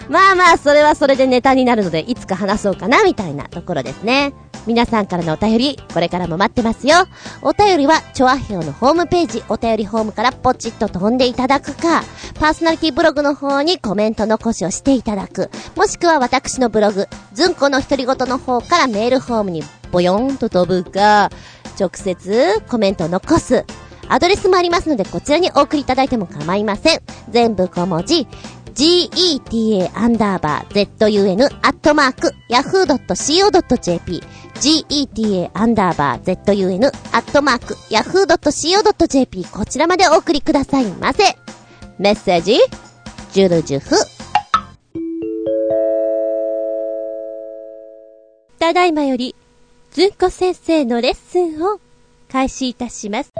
まあまあ、それはそれでネタになるので、いつか話そうかな、みたいなところですね。皆さんからのお便り、これからも待ってますよ。お便りは、チョアヘオのホームページ、お便りホームからポチッと飛んでいただくか、パーソナリティブログの方にコメント残しをしていただく、もしくは私のブログ、ズンコの独り言の方からメールホームにボヨンと飛ぶか、直接コメントを残す。アドレスもありますので、こちらにお送りいただいても構いません。全部小文字、geta アンダーバー zun アットマーク yahoo.co.jp geta アンダーバー zun アットマーク yahoo.co.jp こちらまでお送りくださいませ。メッセージ、ジュルジュフ。ただいまより、ずんこ先生のレッスンを開始いたします。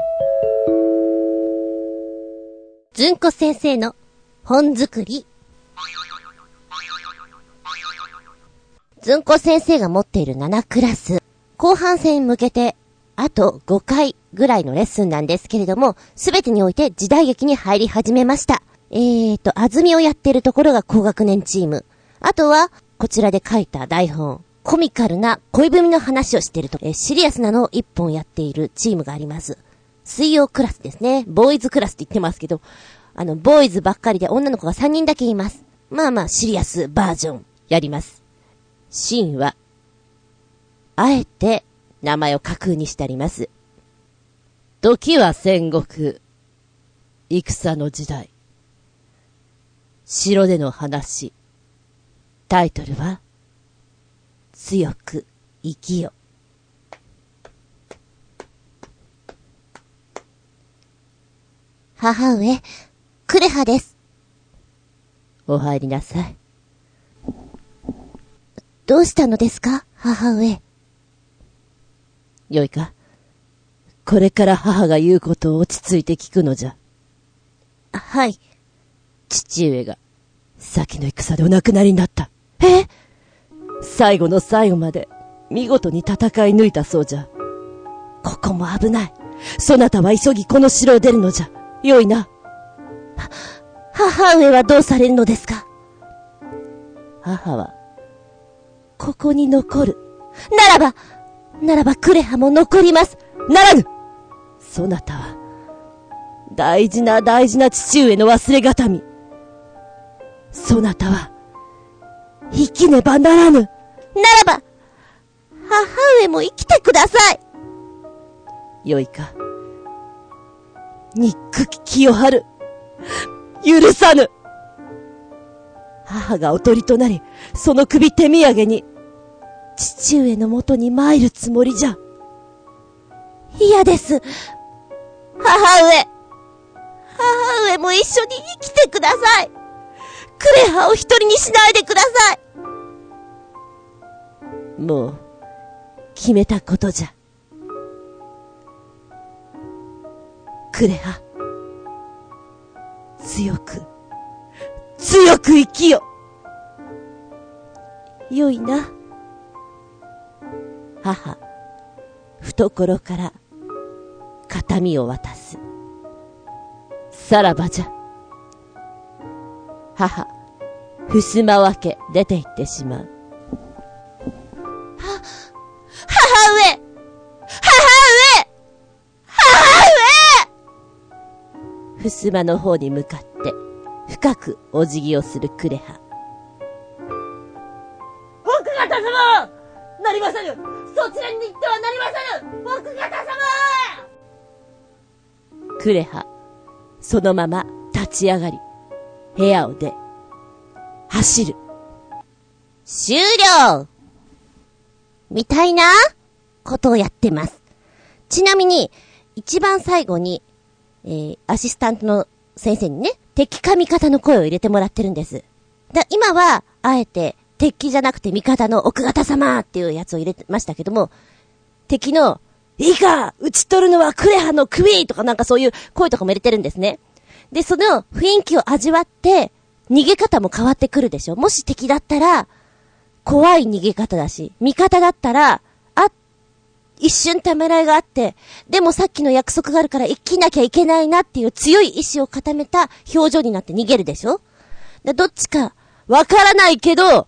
ずんこ先生の本作り。ずんこ先生が持っている7クラス、後半戦に向けて、あと5回ぐらいのレッスンなんですけれども、すべてにおいて時代劇に入り始めました。えーと、あずみをやっているところが高学年チーム。あとは、こちらで書いた台本。コミカルな恋文の話をしていると、えシリアスなのを1本やっているチームがあります。水曜クラスですね。ボーイズクラスって言ってますけど、あの、ボーイズばっかりで女の子が3人だけいます。まあまあ、シリアスバージョン、やります。シーンは、あえて、名前を架空にしてあります。時は戦国、戦の時代。城での話。タイトルは、強く生きよ。母上、クレハです。お入りなさい。どうしたのですか？母上。よいか。これから母が言うことを落ち着いて聞くのじゃ。はい。父上が、先の戦でお亡くなりになった。え？最後の最後まで、見事に戦い抜いたそうじゃ。ここも危ない。そなたは急ぎこの城を出るのじゃ。よいな。母上はどうされるのですか？母は、ここに残る。ならば、ならばクレハも残ります。ならぬそなたは、大事な大事な父上の忘れがたみ。そなたは、生きねばならぬ。ならば、母上も生きてください。よいか。憎き清春。許さぬ母がおとりとなり、その首手土産に、父上のもとに参るつもりじゃ。嫌です。母上。母上も一緒に生きてください。クレハを一人にしないでください。もう、決めたことじゃ。クレハ。強く、強く生きよよいな。母、懐から形見を渡す。さらばじゃ。母、襖分け出て行ってしまう。は、母上母襖の方に向かって、深くお辞儀をするクレハ。奥方様なりませぬそちらに行ってはなりませぬ奥方様クレハ、そのまま立ち上がり、部屋を出、走る。終了みたいなことをやってます。ちなみに、一番最後に、えー、アシスタントの先生にね、敵か味方の声を入れてもらってるんです。だ、今は、あえて、敵じゃなくて味方の奥方様っていうやつを入れてましたけども、敵の、いいか撃ち取るのはクレハの首とかなんかそういう声とかも入れてるんですね。で、その雰囲気を味わって、逃げ方も変わってくるでしょ。もし敵だったら、怖い逃げ方だし、味方だったら、一瞬ためらいがあって、でもさっきの約束があるから生きなきゃいけないなっていう強い意志を固めた表情になって逃げるでしょ？でどっちか、わからないけど、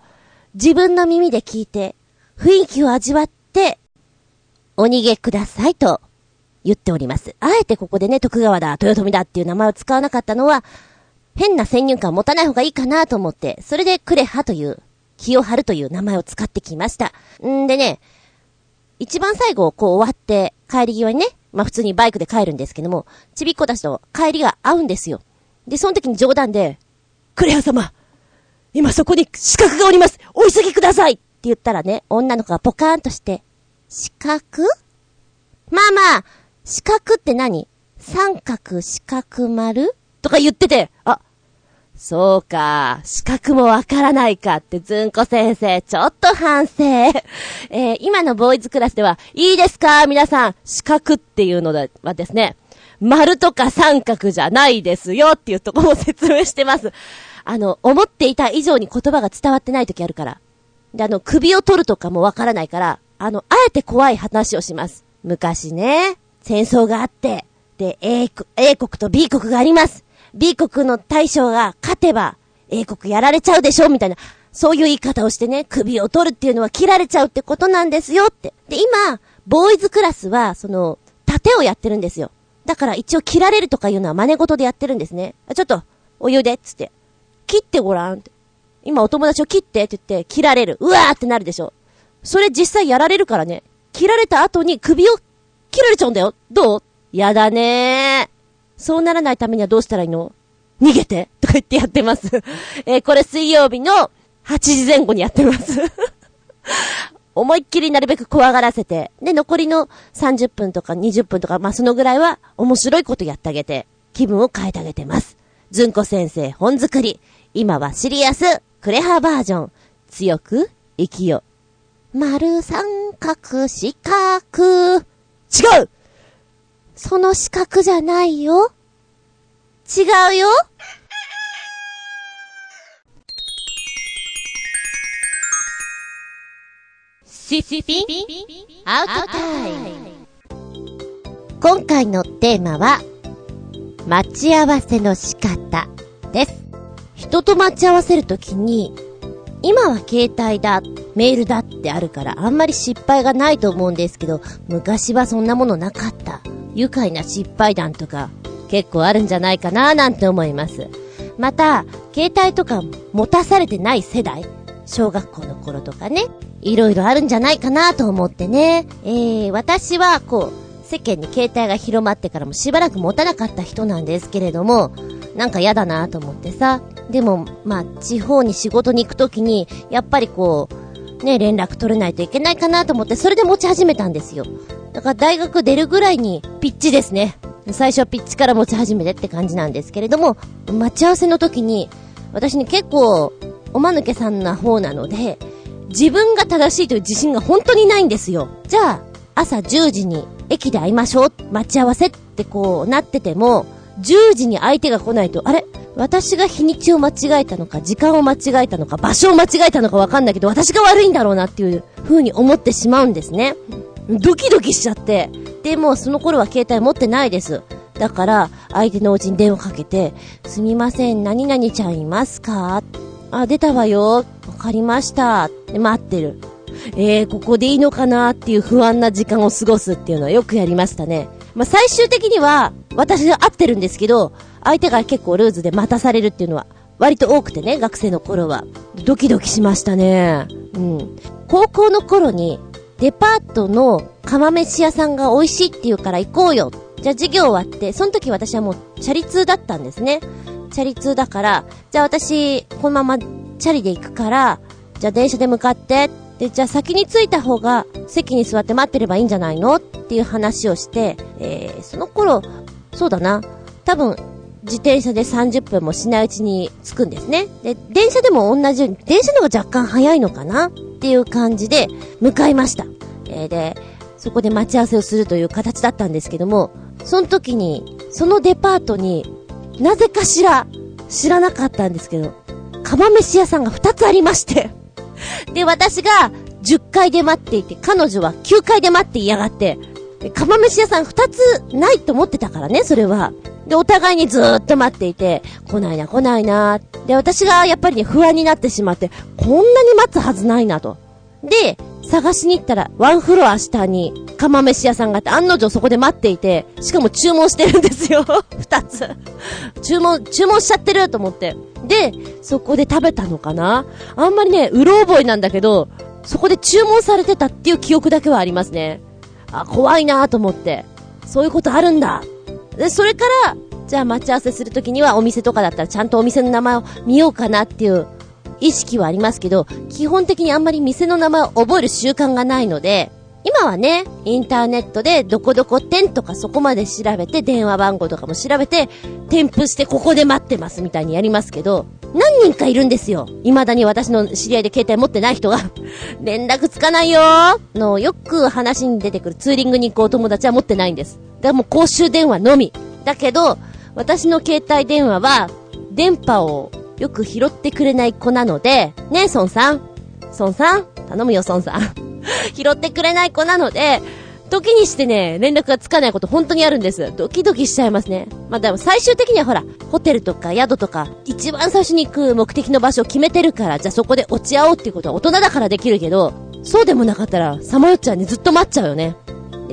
自分の耳で聞いて、雰囲気を味わって、お逃げくださいと言っております。あえてここでね、徳川だ、豊臣だっていう名前を使わなかったのは、変な先入観を持たない方がいいかなと思って、それでクレハという、清春という名前を使ってきました。んでね、一番最後、こう終わって、帰り際にね、まあ普通にバイクで帰るんですけども、ちびっこたちと帰りが合うんですよ。で、その時に冗談で、クレハ様今そこに資格がおります。お急ぎくださいって言ったらね、女の子がポカーンとして、資格まあまあ、資格って何？三角四角丸？とか言ってて、あ、そうか、資格もわからないかってずんこ先生、ちょっと反省。えー、今のボーイズクラスでは、いいですか？皆さん、資格っていうのはですね、丸とか三角じゃないですよっていうとこも説明してます。あの、思っていた以上に言葉が伝わってない時あるから。で、あの、首を取るとかもわからないから、あの、あえて怖い話をします。昔ね、戦争があって、で、A、A 国と B 国があります。B 国の大将が勝てば、A 国やられちゃうでしょみたいな。そういう言い方をしてね、首を取るっていうのは切られちゃうってことなんですよって。で、今、ボーイズクラスは、その、盾をやってるんですよ。だから一応切られるとかいうのは真似事でやってるんですね。ちょっと、お湯で、つって。切ってごらん。今お友達を切ってって言って、切られる。うわーってなるでしょ。それ実際やられるからね。切られた後に首を切られちゃうんだよ。どう？やだねー。そうならないためにはどうしたらいいの？逃げて とか言ってやってます。えー、これ水曜日の8時前後にやってます 思いっきりなるべく怖がらせて、で、残りの30分とか20分とか、まあ、そのぐらいは面白いことやってあげて、気分を変えてあげてます。ずんこ先生本作り。今はシリアス、クレハバージョン。強く、生きよ。丸三角四角。違うその四角じゃないよ。違うよ。シシピアウトタイム。今回のテーマは、待ち合わせの仕方です。人と待ち合わせるときに、今は携帯だ、メールだってあるからあんまり失敗がないと思うんですけど、昔はそんなものなかった。愉快な失敗談とか結構あるんじゃないかななんて思います。また、携帯とか持たされてない世代小学校の頃とかね、いろいろあるんじゃないかなと思ってね。えー、私はこう、世間に携帯が広まってからもしばらく持たなかった人なんですけれども、なんか嫌だなと思ってさ。でも、まあ、地方に仕事に行くときに、やっぱりこう、ね、連絡取れないといけないかなと思って、それで持ち始めたんですよ。だから大学出るぐらいにピッチですね。最初はピッチから持ち始めてって感じなんですけれども、待ち合わせの時に、私に結構、おまぬけさんな方なので、自分が正しいという自信が本当にないんですよ。じゃあ、朝10時に駅で会いましょう、待ち合わせってこうなってても、10時に相手が来ないと、あれ？私が日にちを間違えたのか、時間を間違えたのか、場所を間違えたのかわかんないけど、私が悪いんだろうなっていう風に思ってしまうんですね。ドキドキしちゃって。で、もその頃は携帯持ってないです。だから、相手のお家に電話かけて、すみません、何々ちゃんいますか？あ、出たわよ。わかりました。で、待ってる。えー、ここでいいのかなっていう不安な時間を過ごすっていうのはよくやりましたね。まあ、最終的には、私が合ってるんですけど、相手が結構ルーズで待たされるっていうのは、割と多くてね、学生の頃は。ドキドキしましたね。うん。高校の頃に、デパートの釜飯屋さんが美味しいって言うから行こうよ。じゃあ授業終わって、その時私はもうチャリ通だったんですね。チャリ通だから、じゃあ私、このままチャリで行くから、じゃあ電車で向かって、で、じゃあ先に着いた方が席に座って待ってればいいんじゃないのっていう話をして、えー、その頃、そうだな。多分、自転車で30分もしないうちに着くんですね。で、電車でも同じように、電車の方が若干早いのかなっていう感じで向かいました。えー、で、そこで待ち合わせをするという形だったんですけども、その時に、そのデパートに、なぜかしら、知らなかったんですけど、釜飯屋さんが2つありましてで、私が10階で待っていて、彼女は9階で待っていやがって、釜飯屋さん2つないと思ってたからね、それは。で、お互いにずーっと待っていて、来ないな来ないなで、私がやっぱりね、不安になってしまって、こんなに待つはずないなと。で、探しに行ったら、ワンフロア下に、釜飯屋さんがあって、案の定そこで待っていて、しかも注文してるんですよ。二つ。注文、注文しちゃってると思って。で、そこで食べたのかな？あんまりね、うろ覚えなんだけど、そこで注文されてたっていう記憶だけはありますね。あ、怖いなと思って。そういうことあるんだ。で、それから、じゃあ待ち合わせするときにはお店とかだったらちゃんとお店の名前を見ようかなっていう意識はありますけど、基本的にあんまり店の名前を覚える習慣がないので、今はね、インターネットでどこどこ店とかそこまで調べて、電話番号とかも調べて、添付してここで待ってますみたいにやりますけど、何人かいるんですよ。未だに私の知り合いで携帯持ってない人が 連絡つかないよの、よく話に出てくるツーリングに行くお友達は持ってないんです。だからもう公衆電話のみ。だけど、私の携帯電話は、電波をよく拾ってくれない子なので、ねえ、孫さん。孫さん？頼むよ、孫さん。拾ってくれない子なので、時にしてね、連絡がつかないこと本当にあるんです。ドキドキしちゃいますね。まあ、でも最終的にはほら、ホテルとか宿とか、一番最初に行く目的の場所を決めてるから、じゃあそこで落ち合おうっていうことは大人だからできるけど、そうでもなかったら、さまよっちゃんにずっと待っちゃうよね。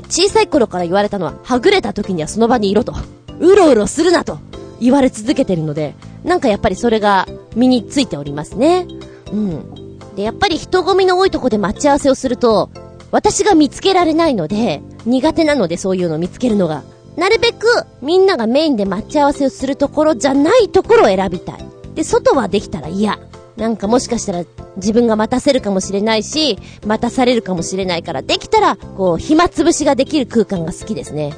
小さい頃から言われたのは、はぐれた時にはその場にいろと。うろうろするなと言われ続けてるので、なんかやっぱりそれが身についておりますね。うん。で、やっぱり人混みの多いとこで待ち合わせをすると、私が見つけられないので、苦手なのでそういうのを見つけるのが。なるべく、みんながメインで待ち合わせをするところじゃないところを選びたい。で、外はできたら嫌。なんかもしかしたら自分が待たせるかもしれないし、待たされるかもしれないから、できたら、こう、暇つぶしができる空間が好きですね。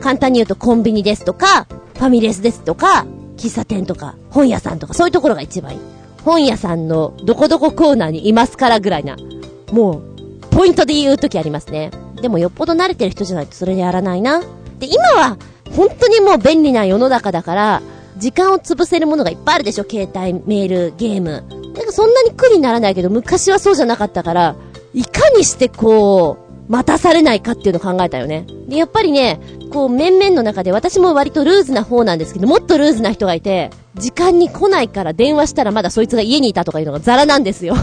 簡単に言うとコンビニですとか、ファミレスですとか、喫茶店とか、本屋さんとか、そういうところが一番いい。本屋さんのどこどこコーナーにいますからぐらいな、もう、ポイントで言うときありますね。でもよっぽど慣れてる人じゃないとそれやらないな。で、今は、本当にもう便利な世の中だから、時間を潰せるものがいっぱいあるでしょ携帯、メール、ゲーム。なんかそんなに苦にならないけど、昔はそうじゃなかったから、いかにしてこう、待たされないかっていうのを考えたよね。で、やっぱりね、こう、面々の中で私も割とルーズな方なんですけど、もっとルーズな人がいて、時間に来ないから電話したらまだそいつが家にいたとかいうのがザラなんですよ。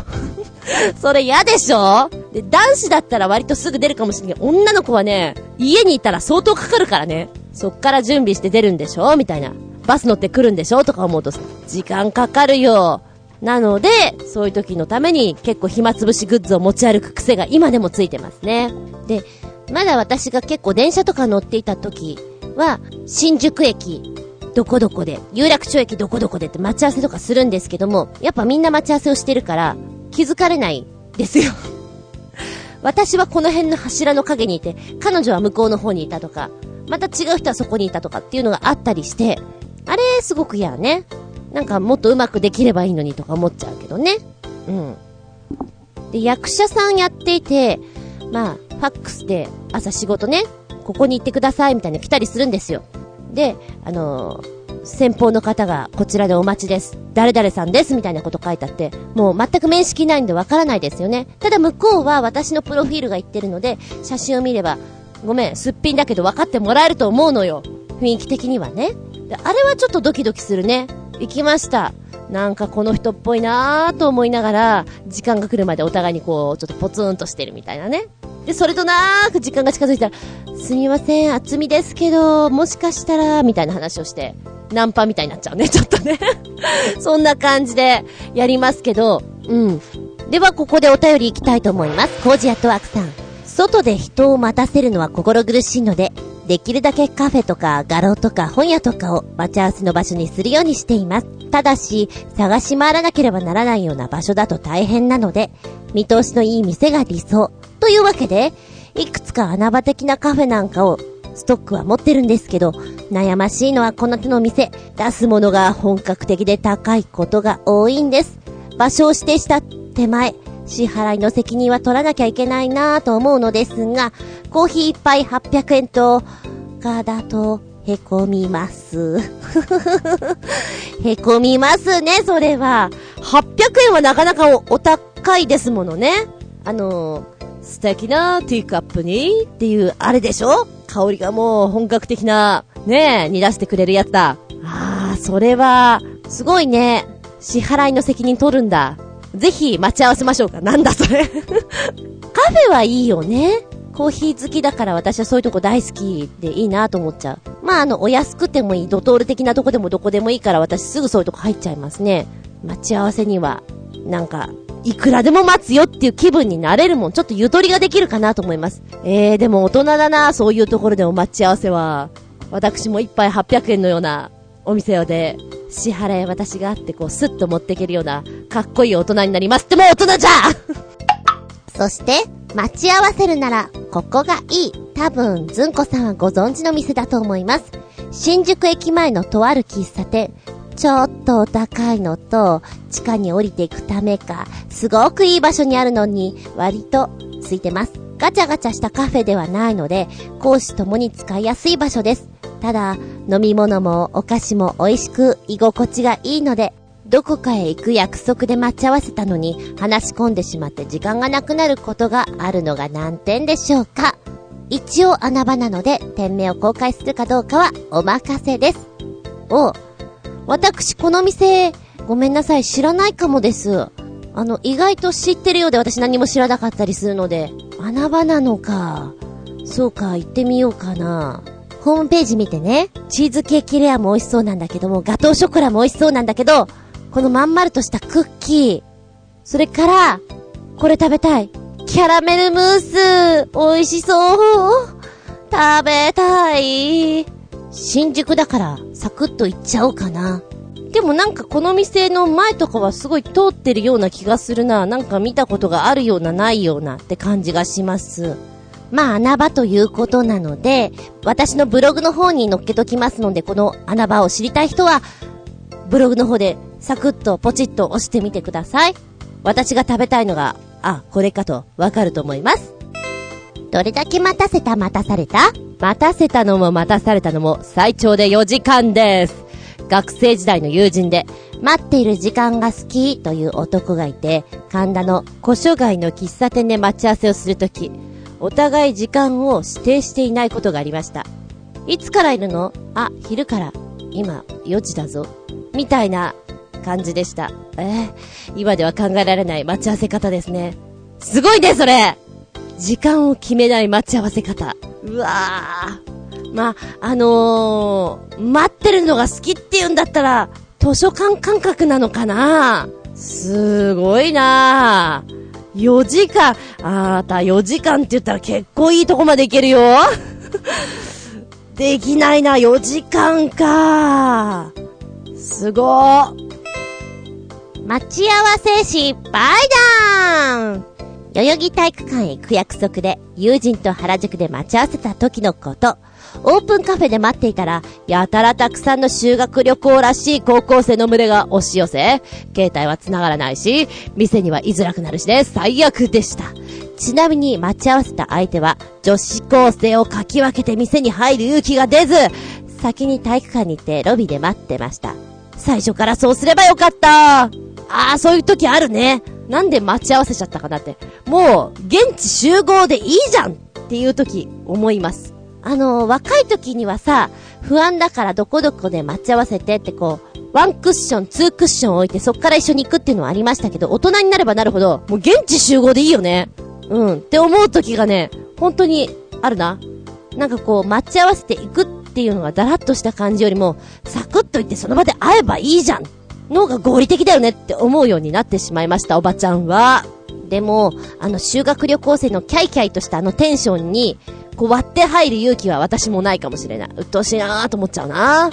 それ嫌でしょ？で、男子だったら割とすぐ出るかもしれない。女の子はね、家にいたら相当かかるからね。そっから準備して出るんでしょ？みたいな。バス乗って来るんでしょ？とか思うと、時間かかるよ。なので、そういう時のために結構暇つぶしグッズを持ち歩く癖が今でもついてますね。で、まだ私が結構電車とか乗っていた時は、新宿駅、どこどこで、有楽町駅どこどこでって待ち合わせとかするんですけども、やっぱみんな待ち合わせをしてるから、気づかれないですよ 私はこの辺の柱の影にいて、彼女は向こうの方にいたとか、また違う人はそこにいたとかっていうのがあったりして、あれ、すごく嫌ね。なんかもっとうまくできればいいのにとか思っちゃうけどね。うん。で、役者さんやっていて、まあ、ファックスで朝仕事ね、ここに行ってくださいみたいな来たりするんですよ。で、あのー、先方の方がこちらでお待ちです。誰々さんですみたいなこと書いてあって、もう全く面識ないんでわからないですよね。ただ向こうは私のプロフィールが言ってるので、写真を見れば、ごめん、すっぴんだけど分かってもらえると思うのよ。雰囲気的にはね。あれはちょっとドキドキするね。行きました。なんかこの人っぽいなぁと思いながら、時間が来るまでお互いにこう、ちょっとポツンとしてるみたいなね。で、それとなーく時間が近づいたら、すみません、厚みですけど、もしかしたら、みたいな話をして、ナンパみたいになっちゃうね、ちょっとね そんな感じでやりますけど、うん。では、ここでお便り行きたいと思います。コージアットワークさん。外で人を待たせるのは心苦しいので、できるだけカフェとか画廊とか本屋とかを待ち合わせの場所にするようにしています。ただし、探し回らなければならないような場所だと大変なので、見通しのいい店が理想。というわけで、いくつか穴場的なカフェなんかをストックは持ってるんですけど、悩ましいのはこの手の店、出すものが本格的で高いことが多いんです。場所を指定した手前、支払いの責任は取らなきゃいけないなぁと思うのですが、コーヒー一杯800円と、かだと、へこみます。へこみますね、それは。800円はなかなかお高いですものね。あの、素敵なティーカップにっていうあれでしょ？香りがもう本格的な、ねえ、煮出してくれるやつだ。ああ、それは、すごいね。支払いの責任取るんだ。ぜひ待ち合わせましょうか。なんだそれ カフェはいいよね。コーヒー好きだから私はそういうとこ大好きでいいなと思っちゃう。まああの、お安くてもいい、ドトール的なとこでもどこでもいいから私すぐそういうとこ入っちゃいますね。待ち合わせには、なんか、いくらでも待つよっていう気分になれるもん。ちょっとゆとりができるかなと思います。えー、でも大人だな、そういうところでも待ち合わせは。私も一杯800円のようなお店をで、支払い私があってこうスッと持っていけるような、かっこいい大人になりますってもう大人じゃ そして、待ち合わせるなら、ここがいい。多分、ずんこさんはご存知の店だと思います。新宿駅前のとある喫茶店。ちょっとお高いのと、地下に降りていくためか、すごくいい場所にあるのに、割と、ついてます。ガチャガチャしたカフェではないので、講師ともに使いやすい場所です。ただ、飲み物もお菓子も美味しく、居心地がいいので、どこかへ行く約束で待ち合わせたのに、話し込んでしまって時間がなくなることがあるのが難点でしょうか一応穴場なので、店名を公開するかどうかはお任せです。お、私この店、ごめんなさい、知らないかもです。あの、意外と知ってるようで私何も知らなかったりするので、穴場なのか。そうか、行ってみようかな。ホームページ見てね、チーズケーキレアも美味しそうなんだけども、ガトーショコラも美味しそうなんだけど、このまん丸としたクッキー、それから、これ食べたい。キャラメルムース、美味しそう。食べたい。新宿だから、サクッと行っちゃおうかな。でもなんかこの店の前とかはすごい通ってるような気がするな。なんか見たことがあるようなないようなって感じがします。まあ穴場ということなので、私のブログの方に載っけときますので、この穴場を知りたい人は、ブログの方でサクッとポチッと押してみてください。私が食べたいのが、あ、これかとわかると思います。どれだけ待たせた待たされた？待たせたのも待たされたのも最長で4時間です。学生時代の友人で、待っている時間が好きという男がいて、神田の古書街の喫茶店で待ち合わせをするとき、お互い時間を指定していないことがありました。いつからいるの？あ、昼から。今、4時だぞ。みたいな感じでした。えー、今では考えられない待ち合わせ方ですね。すごいね、それ時間を決めない待ち合わせ方。うわー。まあ、あのー、待ってるのが好きって言うんだったら、図書館感覚なのかな？すごいな。4時間、あーた4時間って言ったら結構いいとこまで行けるよ。できないな、4時間か。すごー。待ち合わせ失敗だーん代々木体育館へ行く約束で、友人と原宿で待ち合わせた時のこと。オープンカフェで待っていたら、やたらたくさんの修学旅行らしい高校生の群れが押し寄せ、携帯は繋がらないし、店には居づらくなるしね、最悪でした。ちなみに待ち合わせた相手は、女子高生をかき分けて店に入る勇気が出ず、先に体育館に行ってロビーで待ってました。最初からそうすればよかったああ、そういう時あるね。なんで待ち合わせちゃったかなって。もう、現地集合でいいじゃんっていう時、思います。あの、若い時にはさ、不安だからどこどこで待ち合わせてってこう、ワンクッション、ツークッション置いてそっから一緒に行くっていうのはありましたけど、大人になればなるほど、もう現地集合でいいよね。うん。って思う時がね、本当にあるな。なんかこう、待ち合わせていくっていうのがだらっとした感じよりも、サクッと行ってその場で会えばいいじゃんのが合理的だよねって思うようになってしまいました、おばちゃんは。でも、あの修学旅行生のキャイキャイとしたあのテンションに、こう割って入る勇気は私もないかもしれない。鬱陶しいなーと思っちゃうな。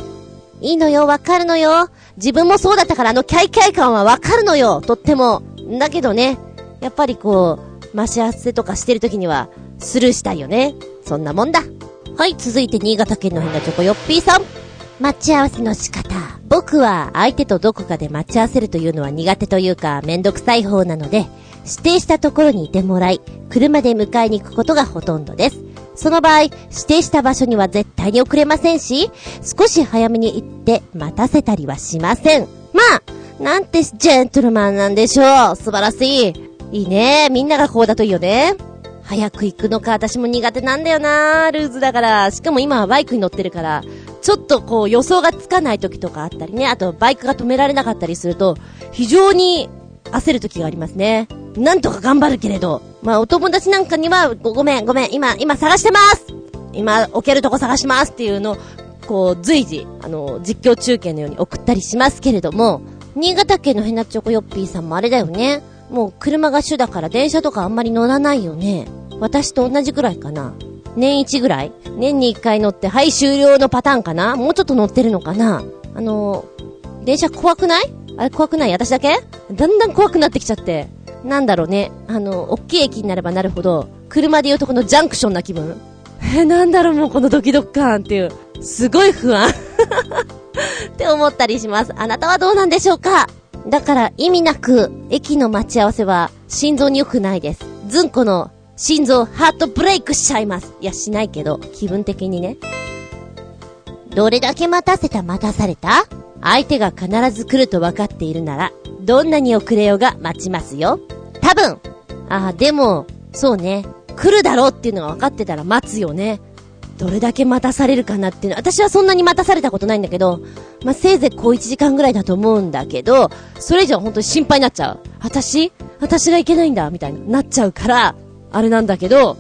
いいのよ、わかるのよ。自分もそうだったからあのキャイキャイ感はわかるのよ、とっても。だけどね、やっぱりこう、待ち合わせとかしてる時には、スルーしたいよね。そんなもんだ。はい、続いて新潟県の変なチョコヨッピーさん。待ち合わせの仕方。僕は相手とどこかで待ち合わせるというのは苦手というかめんどくさい方なので、指定したところにいてもらい、車で迎えに行くことがほとんどです。その場合、指定した場所には絶対に遅れませんし、少し早めに行って待たせたりはしません。まあ、なんてジェントルマンなんでしょう。素晴らしい。いいね。みんながこうだといいよね。早く行くのか、私も苦手なんだよなルーズだから。しかも今はバイクに乗ってるから、ちょっとこう予想がつかない時とかあったりね、あとバイクが止められなかったりすると、非常に焦る時がありますね。なんとか頑張るけれど、まあお友達なんかには、ごめん、ごめん、今、今探してます今、置けるとこ探しますっていうのを、こう、随時、あの、実況中継のように送ったりしますけれども、新潟県のヘナチョコヨッピーさんもあれだよね。もう車が主だから電車とかあんまり乗らないよね。私と同じくらいかな。年一ぐらい？年に一回乗って、はい終了のパターンかな？もうちょっと乗ってるのかな？あの、電車怖くない？あれ怖くない？私だけ？だんだん怖くなってきちゃって。なんだろうね。あの、大きい駅になればなるほど、車で言うとこのジャンクションな気分。え、なんだろうもうこのドキドキ感っていう。すごい不安 って思ったりします。あなたはどうなんでしょうか？だから意味なく、駅の待ち合わせは心臓に良くないです。ずんこの心臓ハートブレイクしちゃいます。いや、しないけど、気分的にね。どれだけ待たせた？待たされた？相手が必ず来ると分かっているなら、どんなに遅れようが待ちますよ。多分ああ、でも、そうね。来るだろうっていうのが分かってたら待つよね。どれだけ待たされるかなっていうの。私はそんなに待たされたことないんだけど、まあ、せいぜいこう1時間ぐらいだと思うんだけど、それ以上本当に心配になっちゃう。私？私がいけないんだみたいになっちゃうから、あれなんだけど、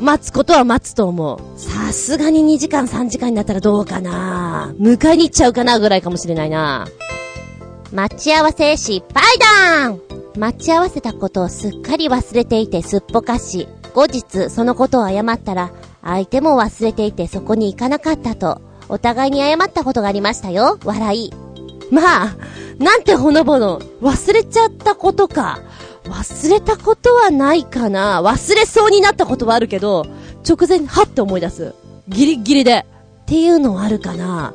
待つことは待つと思う。さすがに2時間3時間になったらどうかな迎えに行っちゃうかなぐらいかもしれないな待ち合わせ失敗談待ち合わせたことをすっかり忘れていてすっぽかし、後日そのことを謝ったら、相手も忘れていてそこに行かなかったと、お互いに謝ったことがありましたよ。笑い。まあ、なんてほのぼの、忘れちゃったことか。忘れたことはないかな忘れそうになったことはあるけど、直前にはって思い出す。ギリギリで。っていうのはあるかな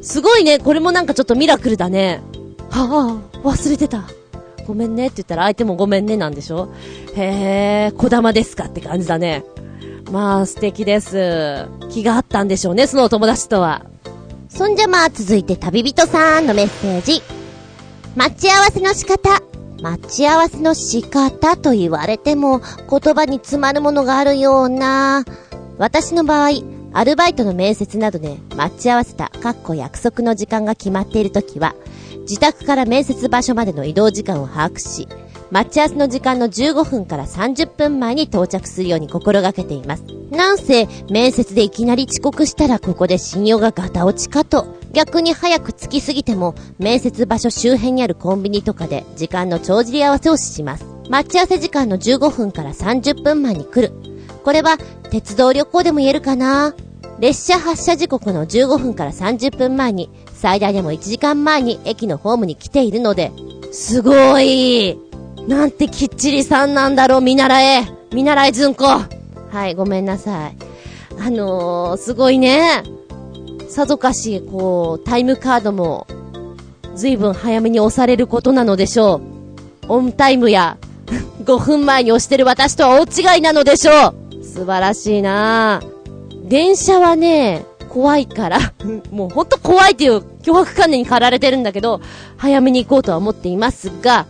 すごいね、これもなんかちょっとミラクルだね。はあ、忘れてた。ごめんねって言ったら相手もごめんねなんでしょへえ、小玉ですかって感じだね。まあ素敵です。気があったんでしょうね、そのお友達とは。そんじゃまあ続いて旅人さんのメッセージ。待ち合わせの仕方。待ち合わせの仕方と言われても言葉に詰まるものがあるような。私の場合、アルバイトの面接などで待ち合わせた、かっこ約束の時間が決まっている時は、自宅から面接場所までの移動時間を把握し、待ち合わせの時間の15分から30分前に到着するように心がけています。なんせ、面接でいきなり遅刻したらここで信用がガタ落ちかと。逆に早く着きすぎても、面接場所周辺にあるコンビニとかで時間の帳尻合わせをします。待ち合わせ時間の15分から30分前に来る。これは、鉄道旅行でも言えるかな？列車発車時刻の15分から30分前に、最大でも1時間前に駅のホームに来ているので、すごいなんてきっちりさんなんだろう、見習え見習えずんこはい、ごめんなさい。あのー、すごいね。さぞかし、こう、タイムカードも、ずいぶん早めに押されることなのでしょう。オンタイムや、5分前に押してる私とは大違いなのでしょう素晴らしいな電車はね、怖いから もうほんと怖いっていう脅迫観念に駆られてるんだけど、早めに行こうとは思っていますが、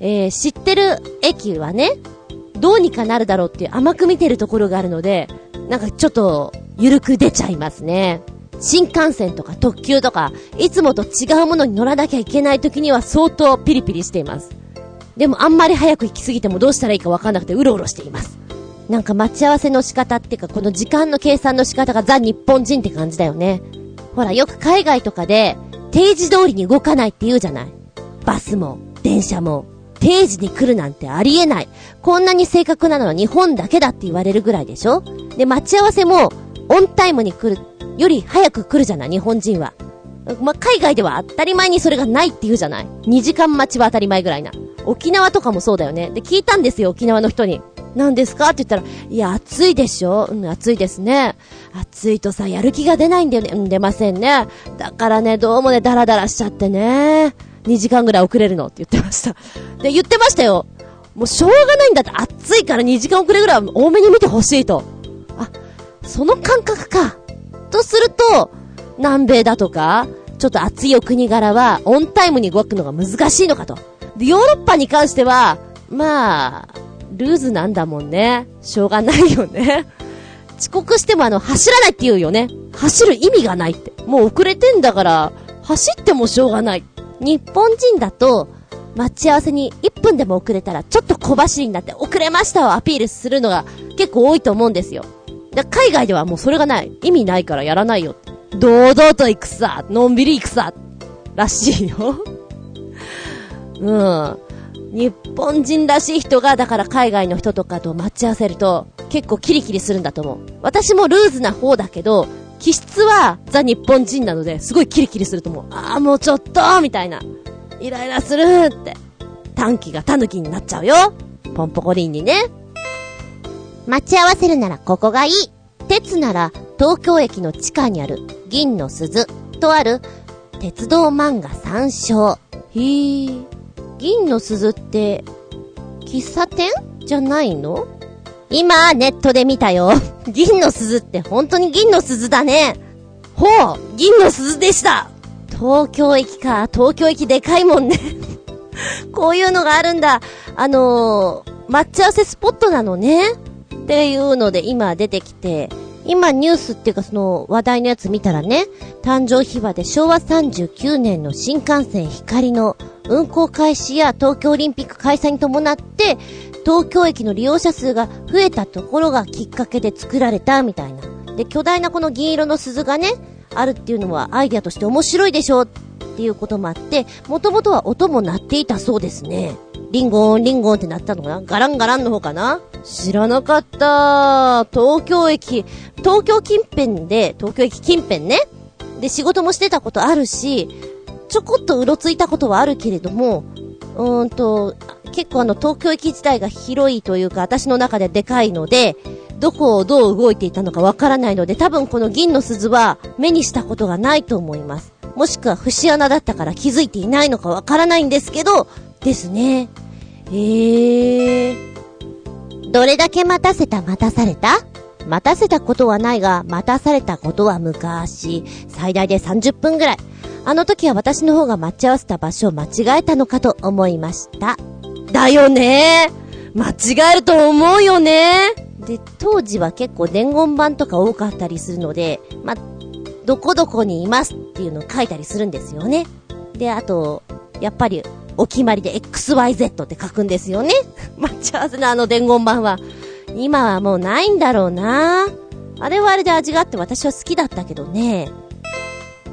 えー、知ってる駅はね、どうにかなるだろうってう甘く見てるところがあるので、なんかちょっと、ゆるく出ちゃいますね。新幹線とか特急とか、いつもと違うものに乗らなきゃいけない時には相当ピリピリしています。でもあんまり早く行き過ぎてもどうしたらいいかわかんなくてうろうろしています。なんか待ち合わせの仕方っていうか、この時間の計算の仕方がザ日本人って感じだよね。ほら、よく海外とかで、定時通りに動かないって言うじゃない。バスも、電車も、定時に来るなんてありえない。こんなに正確なのは日本だけだって言われるぐらいでしょ？で、待ち合わせも、オンタイムに来るより早く来るじゃない、日本人は。ま、海外では当たり前にそれがないって言うじゃない？2時間待ちは当たり前ぐらいな。沖縄とかもそうだよね。で、聞いたんですよ、沖縄の人に。何ですか？って言ったら、いや、暑いでしょ？うん、暑いですね。暑いとさ、やる気が出ないんだよね。うん、出ませんね。だからね、どうもね、ダラダラしちゃってね。2時間ぐらい遅れるのって言ってました。で、言ってましたよ。もうしょうがないんだって、暑いから2時間遅れぐらい多めに見てほしいと。あ、その感覚か。とすると、南米だとか、ちょっと暑いお国柄は、オンタイムに動くのが難しいのかと。で、ヨーロッパに関しては、まあ、ルーズなんだもんね。しょうがないよね。遅刻してもあの、走らないって言うよね。走る意味がないって。もう遅れてんだから、走ってもしょうがない。日本人だと、待ち合わせに1分でも遅れたら、ちょっと小走りになって遅れましたをアピールするのが結構多いと思うんですよ。だ海外ではもうそれがない。意味ないからやらないよ。堂々と行くさ。のんびり行くさ。らしいよ。うん。日本人らしい人が、だから海外の人とかと待ち合わせると、結構キリキリするんだと思う。私もルーズな方だけど、気質はザ日本人なので、すごいキリキリすると思う。ああ、もうちょっとみたいな。イライラするって。短期が狸になっちゃうよ。ポンポコリンにね。待ち合わせるならここがいい。鉄なら東京駅の地下にある銀の鈴とある鉄道漫画参照。へー。銀の鈴って、喫茶店じゃないの？今、ネットで見たよ。銀の鈴って本当に銀の鈴だね。ほう銀の鈴でした東京駅か。東京駅でかいもんね こういうのがあるんだ。あのー、待ち合わせスポットなのね。っていうので今出てきて、今ニュースっていうかその話題のやつ見たらね、誕生秘話で昭和39年の新幹線光の運行開始や東京オリンピック開催に伴って、東京駅の利用者数が増えたところがきっかけで作られたみたいな。で、巨大なこの銀色の鈴がね、あるっていうのはアイデアとして面白いでしょっていうこともあって、もともとは音も鳴っていたそうですね。リンゴーン、リンゴーンって鳴ったのかな？ガランガランの方かな？知らなかった。東京駅、東京近辺で、東京駅近辺ね？で、仕事もしてたことあるし、ちょこっとうろついたことはあるけれども、うーんと、結構あの、東京駅自体が広いというか、私の中ででかいので、どこをどう動いていたのかわからないので、多分この銀の鈴は目にしたことがないと思います。もしくは節穴だったから気づいていないのかわからないんですけど、ですね。えー。どれだけ待たせた待たされた？待たせたことはないが、待たされたことは昔、最大で30分ぐらい。あの時は私の方が待ち合わせた場所を間違えたのかと思いました。だよね間違えると思うよねで、当時は結構伝言板とか多かったりするので、ま、どこどこにいますっていうのを書いたりするんですよね。で、あと、やっぱり、お決まりで XYZ って書くんですよね。待ち合わせのあの伝言板は。今はもうないんだろうなあれはあれで味があって私は好きだったけどね。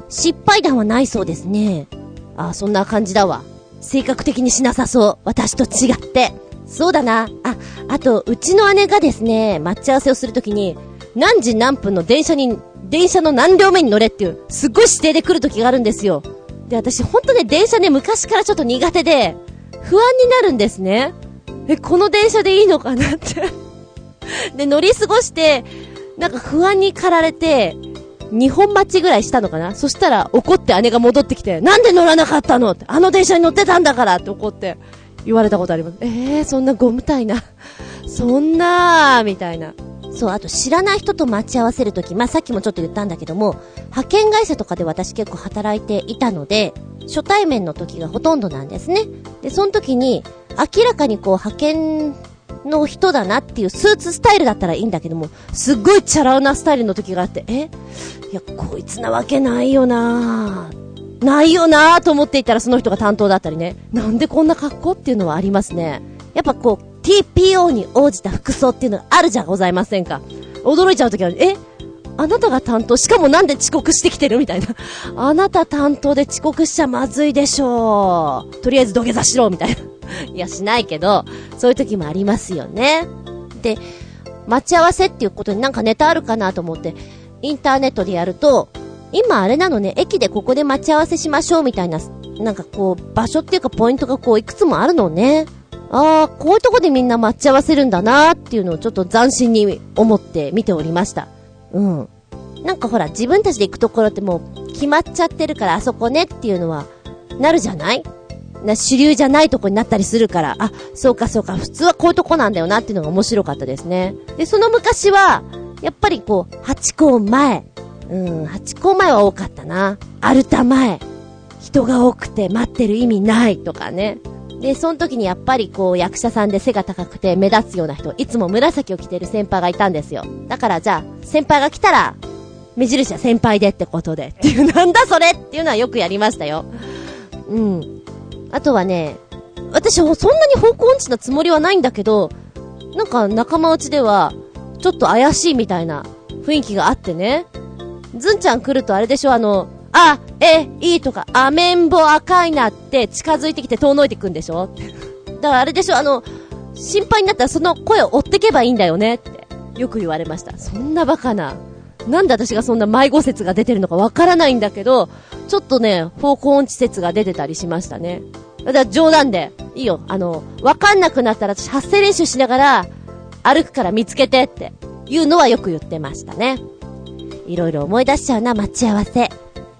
失敗談はないそうですね。あ、そんな感じだわ。性格的にしなさそう。私と違って。そうだな。あ、あと、うちの姉がですね、待ち合わせをするときに、何時何分の電車に、電車の何両目に乗れっていう、すっごい指定で来るときがあるんですよ。で、私ほんとね、電車ね、昔からちょっと苦手で、不安になるんですね。え、この電車でいいのかなって で、乗り過ごして、なんか不安に駆られて、2本待ちぐらいしたのかな？そしたら怒って姉が戻ってきて、なんで乗らなかったの？って、あの電車に乗ってたんだからって怒って言われたことあります。えー、そんなゴムたいな。そんなー、みたいな。そう、あと知らない人と待ち合わせるとき、まあ、さっきもちょっと言ったんだけども、派遣会社とかで私結構働いていたので、初対面の時がほとんどなんですね。で、その時に、明らかにこう派遣の人だなっていうスーツスタイルだったらいいんだけども、すっごいチャラウなスタイルの時があって、え？いや、こいつなわけないよなないよなと思っていたらその人が担当だったりね。なんでこんな格好っていうのはありますね。やっぱこう、TPO に応じた服装っていうのがあるじゃございませんか。驚いちゃう時は、え？あなたが担当しかもなんで遅刻してきてるみたいな。あなた担当で遅刻しちゃまずいでしょう。とりあえず土下座しろみたいな。いや、しないけど、そういう時もありますよね。で、待ち合わせっていうことになんかネタあるかなと思って、インターネットでやると、今あれなのね、駅でここで待ち合わせしましょうみたいな、なんかこう、場所っていうかポイントがこう、いくつもあるのね。ああ、こういうとこでみんな待ち合わせるんだなーっていうのをちょっと斬新に思って見ておりました。うん。なんかほら、自分たちで行くところってもう決まっちゃってるからあそこねっていうのは、なるじゃないな、主流じゃないとこになったりするから、あ、そうかそうか、普通はこういうとこなんだよなっていうのが面白かったですね。で、その昔は、やっぱりこう、八校前。うん、八校前は多かったな。アルタ前。人が多くて待ってる意味ないとかね。で、その時にやっぱりこう役者さんで背が高くて目立つような人、いつも紫を着てる先輩がいたんですよ。だからじゃあ、先輩が来たら、目印は先輩でってことで。っていう、なんだそれっていうのはよくやりましたよ。うん。あとはね、私そんなに方向音痴なつもりはないんだけど、なんか仲間内では、ちょっと怪しいみたいな雰囲気があってね。ずんちゃん来るとあれでしょ、あの、あ、え、いいとか、アメンボ赤いなって近づいてきて遠のいてくんでしょだからあれでしょ、あの、心配になったらその声を追ってけばいいんだよねって、よく言われました。そんなバカな。なんで私がそんな迷子説が出てるのかわからないんだけど、ちょっとね、方向音痴説が出てたりしましたね。だから冗談で、いいよ、あの、わかんなくなったら私発声練習しながら、歩くから見つけてっていうのはよく言ってましたね。いろいろ思い出しちゃうな、待ち合わせ。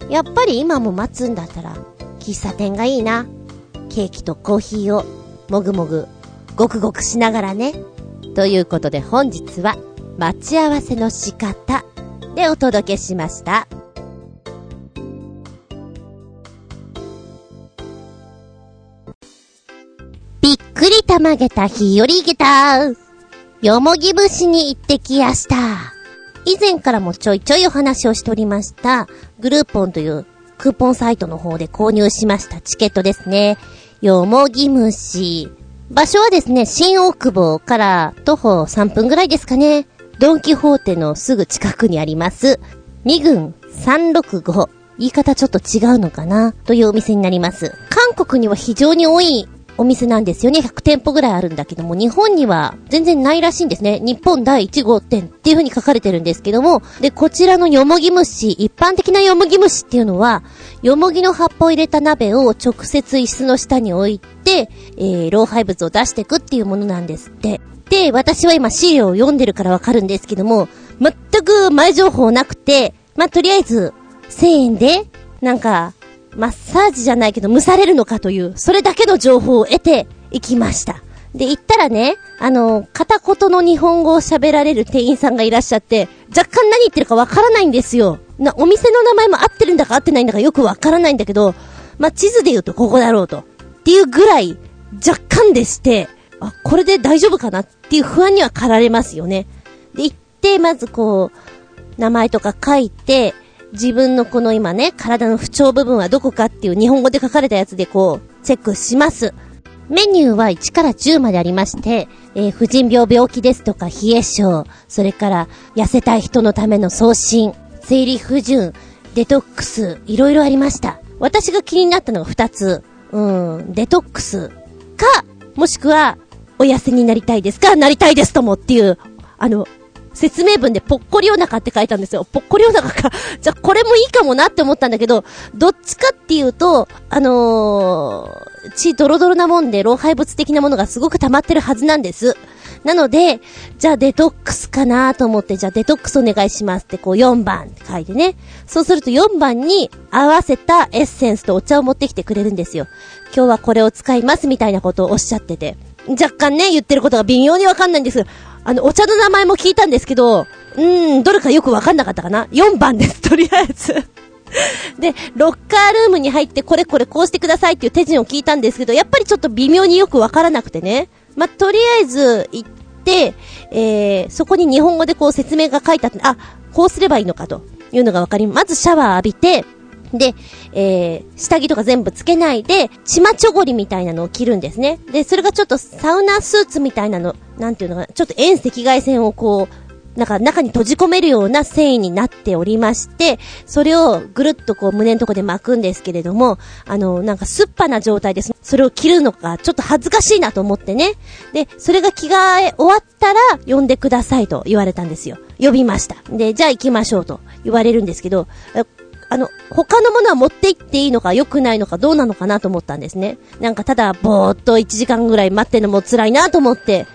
やっぱり今も待つんだったら、喫茶店がいいな。ケーキとコーヒーを、もぐもぐ、ごくごくしながらね。ということで本日は、待ち合わせの仕方でお届けしました。びっくりたまげた日和げた。よもぎ節に行ってきやした。以前からもちょいちょいお話をしておりました、グルーポンというクーポンサイトの方で購入しましたチケットですね。よもぎ虫。場所はですね、新大久保から徒歩3分ぐらいですかね。ドンキホーテのすぐ近くにあります。2軍365。言い方ちょっと違うのかな？というお店になります。韓国には非常に多いお店なんですよね。100店舗ぐらいあるんだけども、日本には全然ないらしいんですね。日本第1号店っていう風に書かれてるんですけども、で、こちらのよもぎ蒸し、一般的なよもぎ蒸しっていうのは、よもぎの葉っぱを入れた鍋を直接椅子の下に置いて、えー、老廃物を出していくっていうものなんですって。で、私は今資料を読んでるからわかるんですけども、全く前情報なくて、まあ、とりあえず、1000円で、なんか、マッサージじゃないけど蒸されるのかという、それだけの情報を得て行きました。で、行ったらね、あの、片言の日本語を喋られる店員さんがいらっしゃって、若干何言ってるかわからないんですよ。な、お店の名前も合ってるんだか合ってないんだかよくわからないんだけど、まあ、地図で言うとここだろうと。っていうぐらい、若干でして、あ、これで大丈夫かなっっていう不安には駆られますよね。で、行って、まずこう、名前とか書いて、自分のこの今ね、体の不調部分はどこかっていう日本語で書かれたやつでこう、チェックします。メニューは1から10までありまして、えー、婦人病病気ですとか冷え症、それから痩せたい人のための送信、生理不順、デトックス、いろいろありました。私が気になったのが2つ。うん、デトックスか、もしくは、お痩せになりたいですか？なりたいですともっていう、あの、説明文でぽっこりお腹って書いたんですよ。ぽっこりお腹か。じゃこれもいいかもなって思ったんだけど、どっちかっていうと、あのー、血ドロドロなもんで老廃物的なものがすごく溜まってるはずなんです。なので、じゃあデトックスかなと思って、じゃあデトックスお願いしますってこう4番って書いてね。そうすると4番に合わせたエッセンスとお茶を持ってきてくれるんですよ。今日はこれを使いますみたいなことをおっしゃってて。若干ね、言ってることが微妙にわかんないんですあの、お茶の名前も聞いたんですけど、うーん、どれかよくわかんなかったかな ?4 番です、とりあえず で、ロッカールームに入ってこれこれこうしてくださいっていう手順を聞いたんですけど、やっぱりちょっと微妙によくわからなくてね。ま、とりあえず行って、えー、そこに日本語でこう説明が書いてあって、あ、こうすればいいのかというのがわかり、まずシャワー浴びて、で、えー、下着とか全部つけないで、チマチョゴリみたいなのを着るんですね。で、それがちょっとサウナスーツみたいなの、なんていうのかな、ちょっと遠赤外線をこう、なんか中に閉じ込めるような繊維になっておりまして、それをぐるっとこう胸のとこで巻くんですけれども、あの、なんかすっぱな状態です。それを着るのがちょっと恥ずかしいなと思ってね。で、それが着替え終わったら呼んでくださいと言われたんですよ。呼びました。で、じゃあ行きましょうと言われるんですけど、あの、他のものは持って行っていいのか良くないのかどうなのかなと思ったんですね。なんかただぼーっと1時間ぐらい待ってるのも辛いなと思って。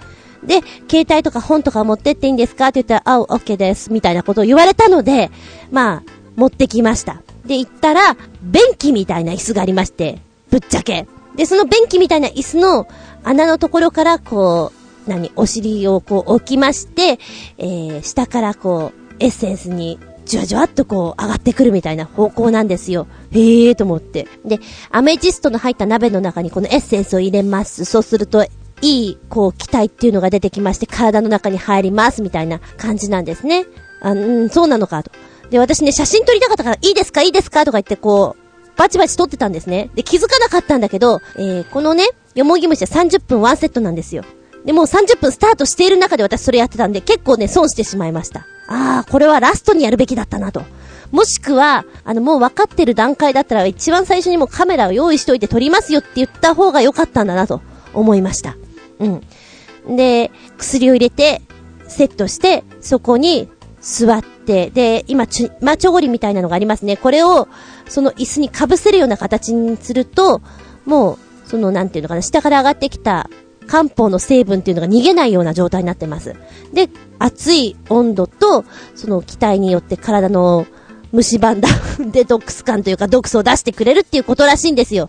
で、携帯とか本とか持ってっていいんですかって言ったら、あ、オッケーです。みたいなことを言われたので、まあ、持ってきました。で、行ったら、便器みたいな椅子がありまして、ぶっちゃけ。で、その便器みたいな椅子の穴のところから、こう、何、お尻をこう置きまして、えー、下からこう、エッセンスにじわじわっとこう上がってくるみたいな方向なんですよ。へえーと思って。で、アメジストの入った鍋の中にこのエッセンスを入れます。そうすると、いい、こう、気体っていうのが出てきまして、体の中に入ります、みたいな感じなんですね。あ、うん、そうなのか、と。で、私ね、写真撮りたかったから、いいですかいいですかとか言って、こう、バチバチ撮ってたんですね。で、気づかなかったんだけど、えー、このね、よもぎ虫は30分ワンセットなんですよ。で、もう30分スタートしている中で私それやってたんで、結構ね、損してしまいました。あー、これはラストにやるべきだったなと。もしくは、あの、もう分かってる段階だったら、一番最初にもうカメラを用意しといて撮りますよって言った方が良かったんだなと思いました。うん。で、薬を入れて、セットして、そこに座って、で、今ち、マチョゴリみたいなのがありますね。これを、その椅子に被せるような形にすると、もう、その、なんていうのかな、下から上がってきた漢方の成分っていうのが逃げないような状態になってます。で、熱い温度と、その気体によって体の蝕んだ デトックス感というか毒素を出してくれるっていうことらしいんですよ。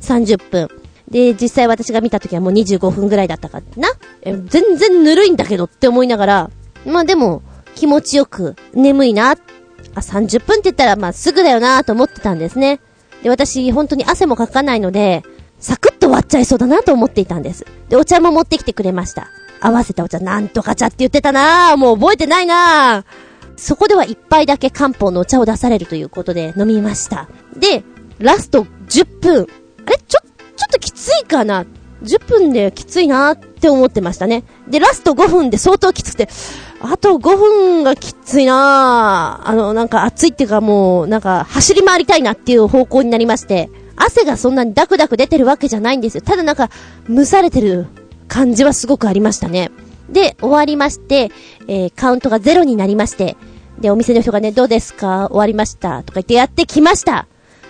30分。で、実際私が見た時はもう25分ぐらいだったかな。え、全然ぬるいんだけどって思いながら、まあでも、気持ちよく、眠いな。あ、30分って言ったらまあすぐだよなと思ってたんですね。で、私本当に汗もかかないので、サクッと終わっちゃいそうだなと思っていたんです。で、お茶も持ってきてくれました。合わせたお茶、なんとか茶って言ってたなもう覚えてないなそこでは一杯だけ漢方のお茶を出されるということで飲みました。で、ラスト10分。あれちょ、ちょっときついかな ?10 分できついなって思ってましたね。で、ラスト5分で相当きつくて、あと5分がきついなあの、なんか暑いっていうかもう、なんか走り回りたいなっていう方向になりまして、汗がそんなにダクダク出てるわけじゃないんですよ。ただなんか、蒸されてる感じはすごくありましたね。で、終わりまして、えー、カウントがゼロになりまして、で、お店の人がね、どうですか？終わりましたとか言ってやってきました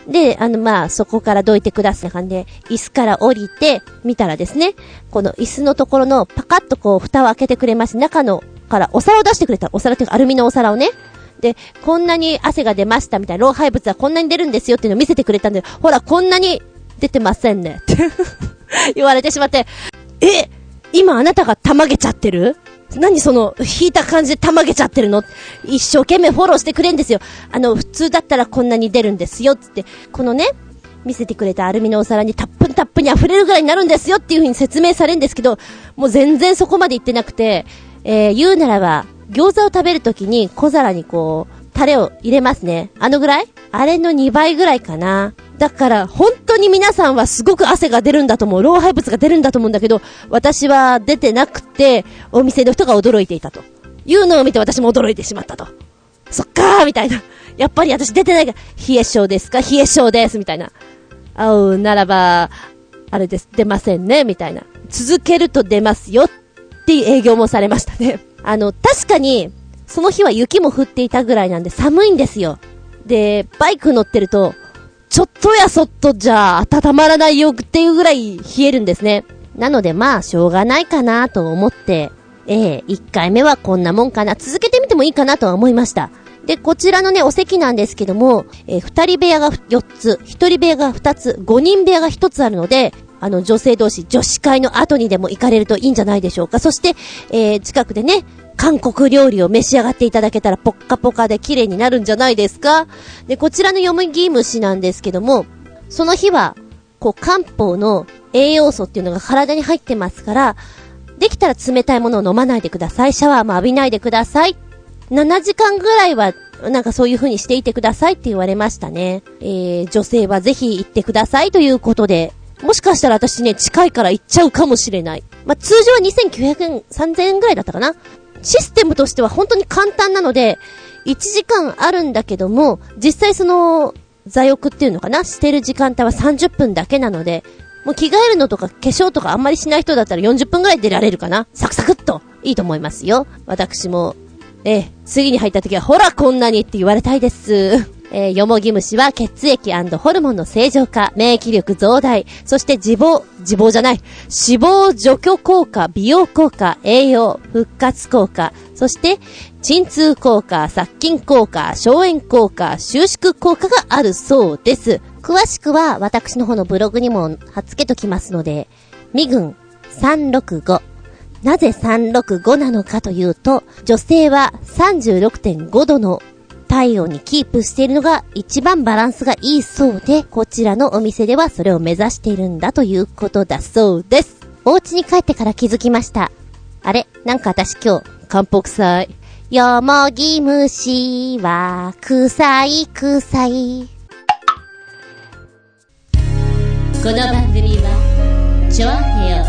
で、あの、まあ、そこからどいてください感じで、椅子から降りて、見たらですね、この椅子のところのパカッとこう、蓋を開けてくれます。中のからお皿を出してくれた。お皿っていうかアルミのお皿をね。で、こんなに汗が出ましたみたいな、老廃物はこんなに出るんですよっていうのを見せてくれたんで、ほら、こんなに出てませんね。って 言われてしまって、え今あなたがたまげちゃってる？何その、引いた感じでたまげちゃってるの？一生懸命フォローしてくれんですよ。あの、普通だったらこんなに出るんですよ、つって。このね、見せてくれたアルミのお皿にタップンタップに溢れるぐらいになるんですよっていう風に説明されるんですけど、もう全然そこまで言ってなくて、えー、言うならば、餃子を食べるときに小皿にこう、タレを入れますね。あのぐらい？あれの2倍ぐらいかな。だから、本当に皆さんはすごく汗が出るんだと思う。老廃物が出るんだと思うんだけど、私は出てなくて、お店の人が驚いていたと。いうのを見て私も驚いてしまったと。そっかーみたいな。やっぱり私出てないから、冷え性ですか？冷え性ですみたいな。あう、ならば、あれです、出ませんねみたいな。続けると出ますよっていう営業もされましたね。あの、確かに、その日は雪も降っていたぐらいなんで寒いんですよ。で、バイク乗ってると、ちょっとやそっとじゃ温まらないよっていうぐらい冷えるんですね。なのでまあ、しょうがないかなと思って、ええー、1回目はこんなもんかな。続けてみてもいいかなとは思いました。で、こちらのね、お席なんですけども、えー、二人部屋が4つ、一人部屋が2つ、5人部屋が1つあるので、あの、女性同士、女子会の後にでも行かれるといいんじゃないでしょうか。そして、えー、近くでね、韓国料理を召し上がっていただけたらポッカポカで綺麗になるんじゃないですか。で、こちらのよむぎ虫なんですけども、その日は、こう、漢方の栄養素っていうのが体に入ってますから、できたら冷たいものを飲まないでください。シャワーも浴びないでください。7時間ぐらいは、なんかそういう風にしていてくださいって言われましたね。えー、女性はぜひ行ってくださいということで、もしかしたら私ね、近いから行っちゃうかもしれない。まあ、通常は2900円、3000円ぐらいだったかな。システムとしては本当に簡単なので、1時間あるんだけども、実際その、座浴っていうのかなしてる時間帯は30分だけなので、もう着替えるのとか化粧とかあんまりしない人だったら40分ぐらい出られるかなサクサクっと。いいと思いますよ。私も、ええ、次に入った時は、ほらこんなにって言われたいです。えー、よもぎ虫は血液ホルモンの正常化、免疫力増大、そして脂肪、脂肪じゃない、脂肪除去効果、美容効果、栄養、復活効果、そして、鎮痛効果、殺菌効果、消炎効果、収縮効果があるそうです。詳しくは私の方のブログにも貼っ付けときますので、ミグン365。なぜ365なのかというと、女性は36.5度の体温にキープしているのが一番バランスがいいそうで、こちらのお店ではそれを目指しているんだということだそうです。お家に帰ってから気づきました。あれ？なんか私今日、漢方臭い。よもぎ虫は、臭い臭い。この番組は、ちょあへよ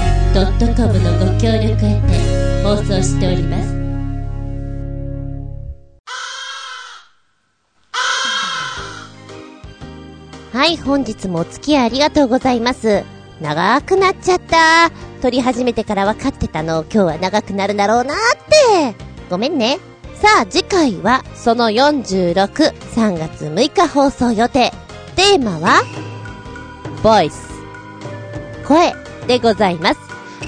.com のご協力へて放送しております。はい、本日もお付き合いありがとうございます。長くなっちゃった。撮り始めてから分かってたの、今日は長くなるだろうなって。ごめんね。さあ、次回は、その46、3月6日放送予定。テーマは、ボイス。声でございます。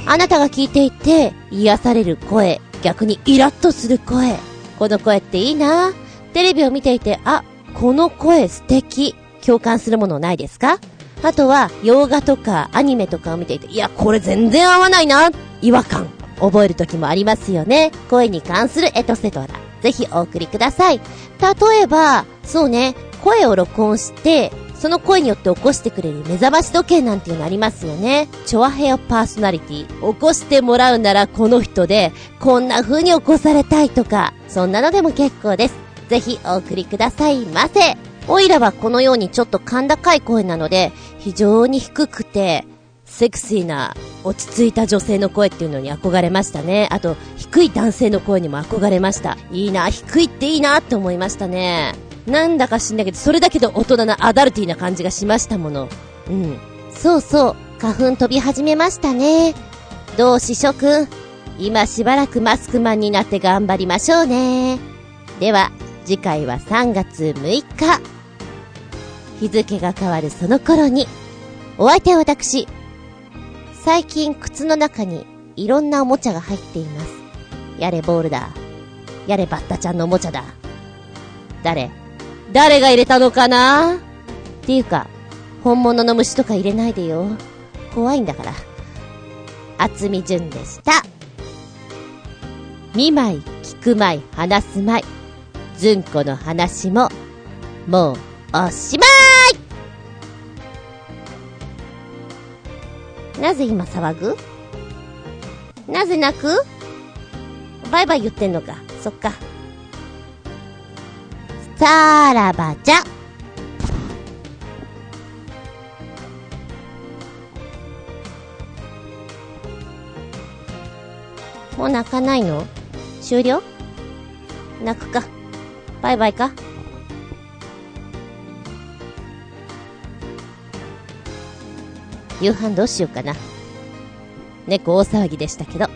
あなたが聞いていて、癒される声、逆にイラッとする声。この声っていいなテレビを見ていて、あ、この声素敵。共感するものないですか？あとは、洋画とかアニメとかを見ていて、いや、これ全然合わないな違和感。覚える時もありますよね。声に関するエトセトラ。ぜひお送りください。例えば、そうね、声を録音して、その声によって起こしてくれる目覚まし時計なんていうのありますよね。チョアヘアパーソナリティ。起こしてもらうならこの人で、こんな風に起こされたいとか、そんなのでも結構です。ぜひお送りくださいませ。おいらはこのようにちょっと甲高い声なので、非常に低くて、セクシーな、落ち着いた女性の声っていうのに憧れましたね。あと、低い男性の声にも憧れました。いいな、低いっていいなって思いましたね。なんだか知んだけど、それだけで大人なアダルティーな感じがしましたもの。うん。そうそう、花粉飛び始めましたね。どうししょくん。今しばらくマスクマンになって頑張りましょうね。では、次回は3月6日。日付が変わるその頃に、お相手は私、最近靴の中にいろんなおもちゃが入っています。やれボールだ。やれバッタちゃんのおもちゃだ。誰？誰が入れたのかな？っていうか、本物の虫とか入れないでよ。怖いんだから。厚み純でした。見舞い、聞く舞い、話す舞い。ずんこの話も、もう、おしまいなぜ今騒ぐ？なぜ泣く？バイバイ言ってんのか。そっか。さらばじゃ。もう泣かないの？終了？泣くか。バイバイか。夕飯どうしようかな。猫大騒ぎでしたけど。